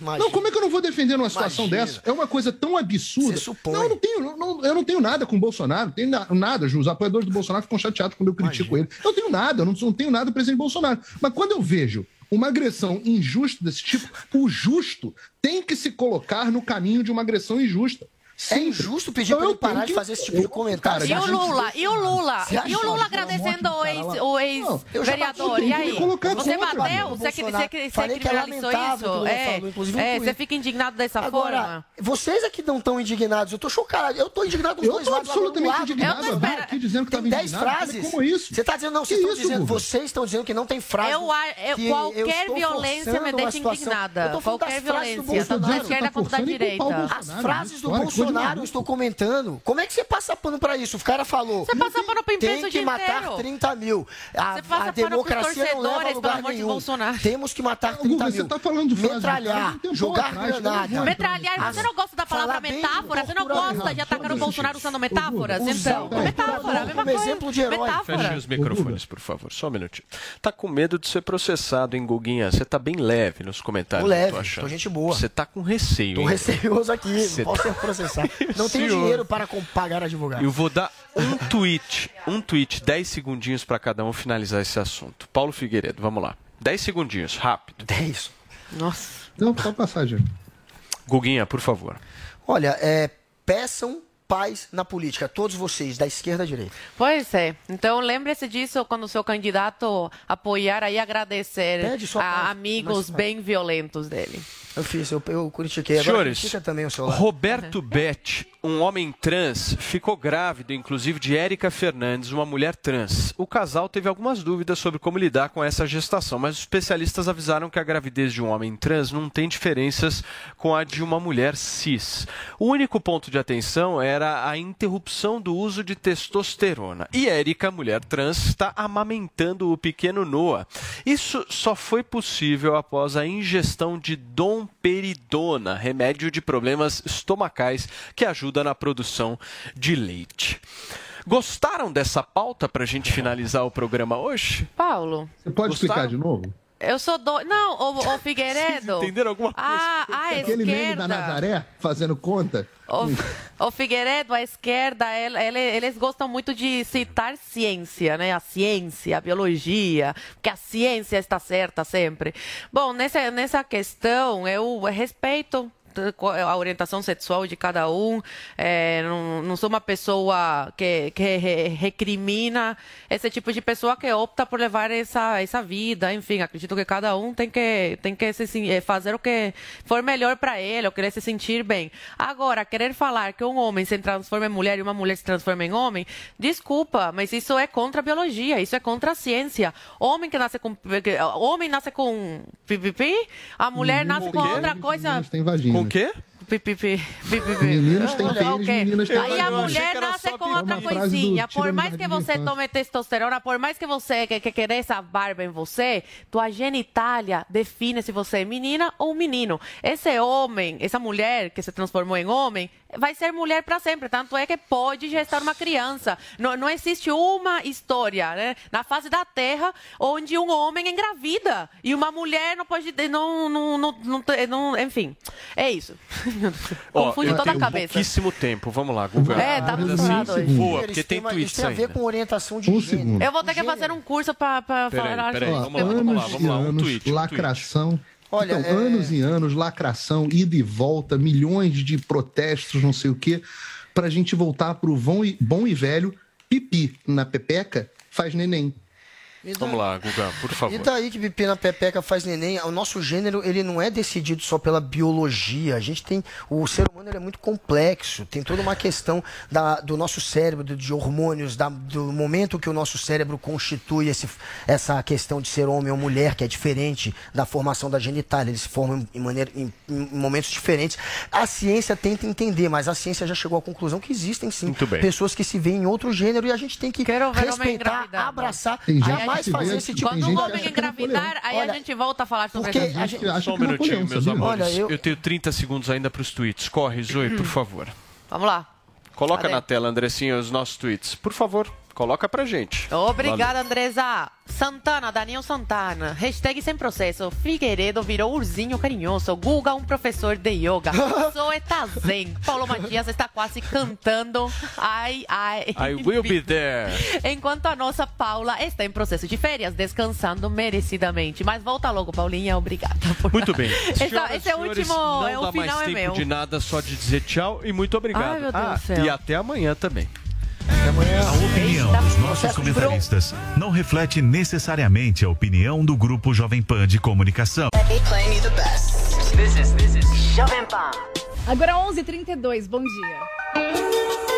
Não, como é que eu não vou defender numa situação Imagina. dessa? É uma coisa tão absurda. Você supõe. Não, eu não tenho, não- eu não tenho nada com o Bolsonaro, não tenho na- nada. Os apoiadores do Bolsonaro ficam chateados quando eu critico ele. Eu não tenho nada, eu não, não tenho nada do presidente Bolsonaro. Mas quando eu vejo uma agressão injusta desse tipo, o justo tem que se colocar no caminho de uma agressão injusta. É injusto pedir pra ele parar de fazer esse tipo de comentário. E o Lula? E o Lula? E o Lula que- agradecendo o ex- o eu já ex-vereador? bati, E que aí? Você bateu? Você, que- você, Bolsonaro. que- você que é criminalizou o isso? que É, falou, é, você fica indignado dessa Agora, forma? vocês aqui não estão indignados. Eu tô chocado. Eu tô indignado dos Eu dois tô lados. absolutamente do lado. indignado. Eu tô Eu tô aqui dizendo que Tem tava 10 indignado. frases. Como isso? Você tá dizendo, não, Que vocês estão dizendo, vocês estão dizendo que não tem frase. Eu, eu- que eu qualquer violência me deixa indignada. Eu tô Qualquer violência, tanto da Bolsonaro. esquerda quanto da direita. As frases do de Bolsonaro, eu estou comentando. Como é que você passa pano pra isso? O cara falou. Você passa pano pra imprensa Tem que matar inteiro. 30 mil. A, a democracia não leva a lugar pelo amor de nenhum. Bolsonaro. Temos que matar 30 Guga, mil. você tá falando de Metralhar, um jogar granada. Metralhar, você não gosta da palavra bem metáfora? Você não gosta de atacar o Bolsonaro usando metáforas? Então, metáfora, a torturador mesma coisa. exemplo de herói. Fechem Metáfora. os microfones, por favor. Só um minutinho. Tá com medo de ser processado, hein, Guguinha? Você tá bem leve nos comentários. Tô leve, tô gente boa. Você tá com receio, Tô receioso aqui, Você não posso tá- ser processado. Não tenho Senhor. dinheiro para pagar advogado. Eu vou dar um tweet, um tweet, 10 segundinhos para cada um finalizar esse assunto. Paulo Figueiredo, vamos lá. 10 segundinhos, rápido. 10. Nossa. Não, só passagem. Guguinha, por favor. Olha, é, peçam paz na política, todos vocês, da esquerda à direita. Pois é. Então lembre-se disso quando o seu candidato apoiar aí agradecer a paz, amigos mas- bem violentos dele. Eu fiz, eu, eu critiquei. Agora Senhores, critica também o seu lado. Roberto Bet, um homem trans, ficou grávido, inclusive, de Érica Fernandes, uma mulher trans. O casal teve algumas dúvidas sobre como lidar com essa gestação, mas os especialistas avisaram que a gravidez de um homem trans não tem diferenças com a de uma mulher cis. O único ponto de atenção era a interrupção do uso de testosterona. E Érica, mulher trans, está amamentando o pequeno Noah. Isso só foi possível após a ingestão de domperidona, remédio de problemas estomacais que ajuda na produção de leite. Gostaram dessa pauta para a gente finalizar o programa hoje? Paulo. Você pode Gostaram? explicar de novo? Eu sou do... Não, o, o Figueiredo. entenderam alguma coisa? Ah, a Aquele meme esquerda. da Nazaré fazendo conta. O, o Figueiredo, a esquerda, ele- ele- eles gostam muito de citar ciência, né? A ciência, a biologia, porque a ciência está certa sempre. Bom, nessa, nessa questão, eu respeito a orientação sexual de cada um. É, não, não sou uma pessoa que, que re- recrimina esse tipo de pessoa que opta por levar essa, essa vida. Enfim, acredito que cada um tem que, tem que se, eh, fazer o que for melhor para ele, ou querer se sentir bem. Agora, querer falar que um homem se transforma em mulher e uma mulher se transforma em homem, desculpa, mas isso é contra a biologia, isso é contra a ciência. Homem que nasce com. Homem nasce com pipipi, a mulher nasce com outra coisa. têm vagina. Com o quê? Pipipi, pipipi. Meninos têm pênis, Ok. meninas têm Aí a mulher nasce com outra do coisinha. Por mais que você tome testosterona, por mais que você que, que querer essa barba em você, tua genitália define se você é menina ou menino. Esse homem, essa mulher que se transformou em homem, vai ser mulher para sempre. Tanto é que pode gestar uma criança. Não, não existe uma história né, na face da Terra onde um homem engravida e uma mulher não pode. Não, não, não, não, não- enfim, é isso. Confunde toda a cabeça. pouquíssimo tempo. Vamos lá, Guga. É, tá misturado assim, hoje. Voa, porque tem uma- tweets Isso tem a ver ainda. com orientação de Um gênero. segundo. Eu vou ter que fazer um curso para Peraí, falar peraí, sobre vamos lá, isso. vamos lá, vamos lá, um tweet, um lacração. Olha, então, é- anos e anos, lacração, ida e volta, milhões de protestos, não sei o quê, pra gente voltar bom e, bom e velho pipi na pepeca faz neném. Vamos lá, Guga, por favor. E daí que pipi na pepeca faz neném, o nosso gênero ele não é decidido só pela biologia. A gente tem o ser humano ele é muito complexo, tem toda uma questão da, do nosso cérebro, de hormônios, da- do momento que o nosso cérebro constitui esse, essa questão de ser homem ou mulher, que é diferente da formação da genitália. Eles se formam em, maneira, em, em momentos diferentes. A ciência tenta entender, mas a ciência já chegou à conclusão que existem sim pessoas que se veem em outro gênero e a gente tem que homem respeitar, abraçar, gente jamais fazer esse tipo de Quando o homem engravidar, aí a gente volta a falar sobre porque a gente acha Só um minutinho, meus amores. Olha, eu... eu- tenho 30 segundos ainda para os tweets. Corre, Zoe, por favor. Vamos lá. Coloca Cadê? na tela, Andressinha, os nossos tweets. Por favor, coloca pra gente. Obrigada, Andresa. Santana, Daniel Santana. Hashtag sem processo. Figueiredo virou ursinho carinhoso. Guga, um professor de yoga. Zoe tá zen. Paulo Matias está quase cantando. Ai, ai. I will be there. Enquanto a nossa Paula está em processo de férias, descansando merecidamente. Mas volta logo, Paulinha. Obrigada. por- Muito bem. Essa- Senhoras esse é o senhores, último. Não é o dá final mais é tempo meu. de nada, só de dizer tchau e muito obrigado. Ai, meu Deus ah, do céu. E até amanhã também. A opinião dos nossos comentaristas não reflete necessariamente a opinião do Grupo Jovem Pan de Comunicação. Playing you the best. This is, this is Jovem Pan. Agora 11h32, bom dia.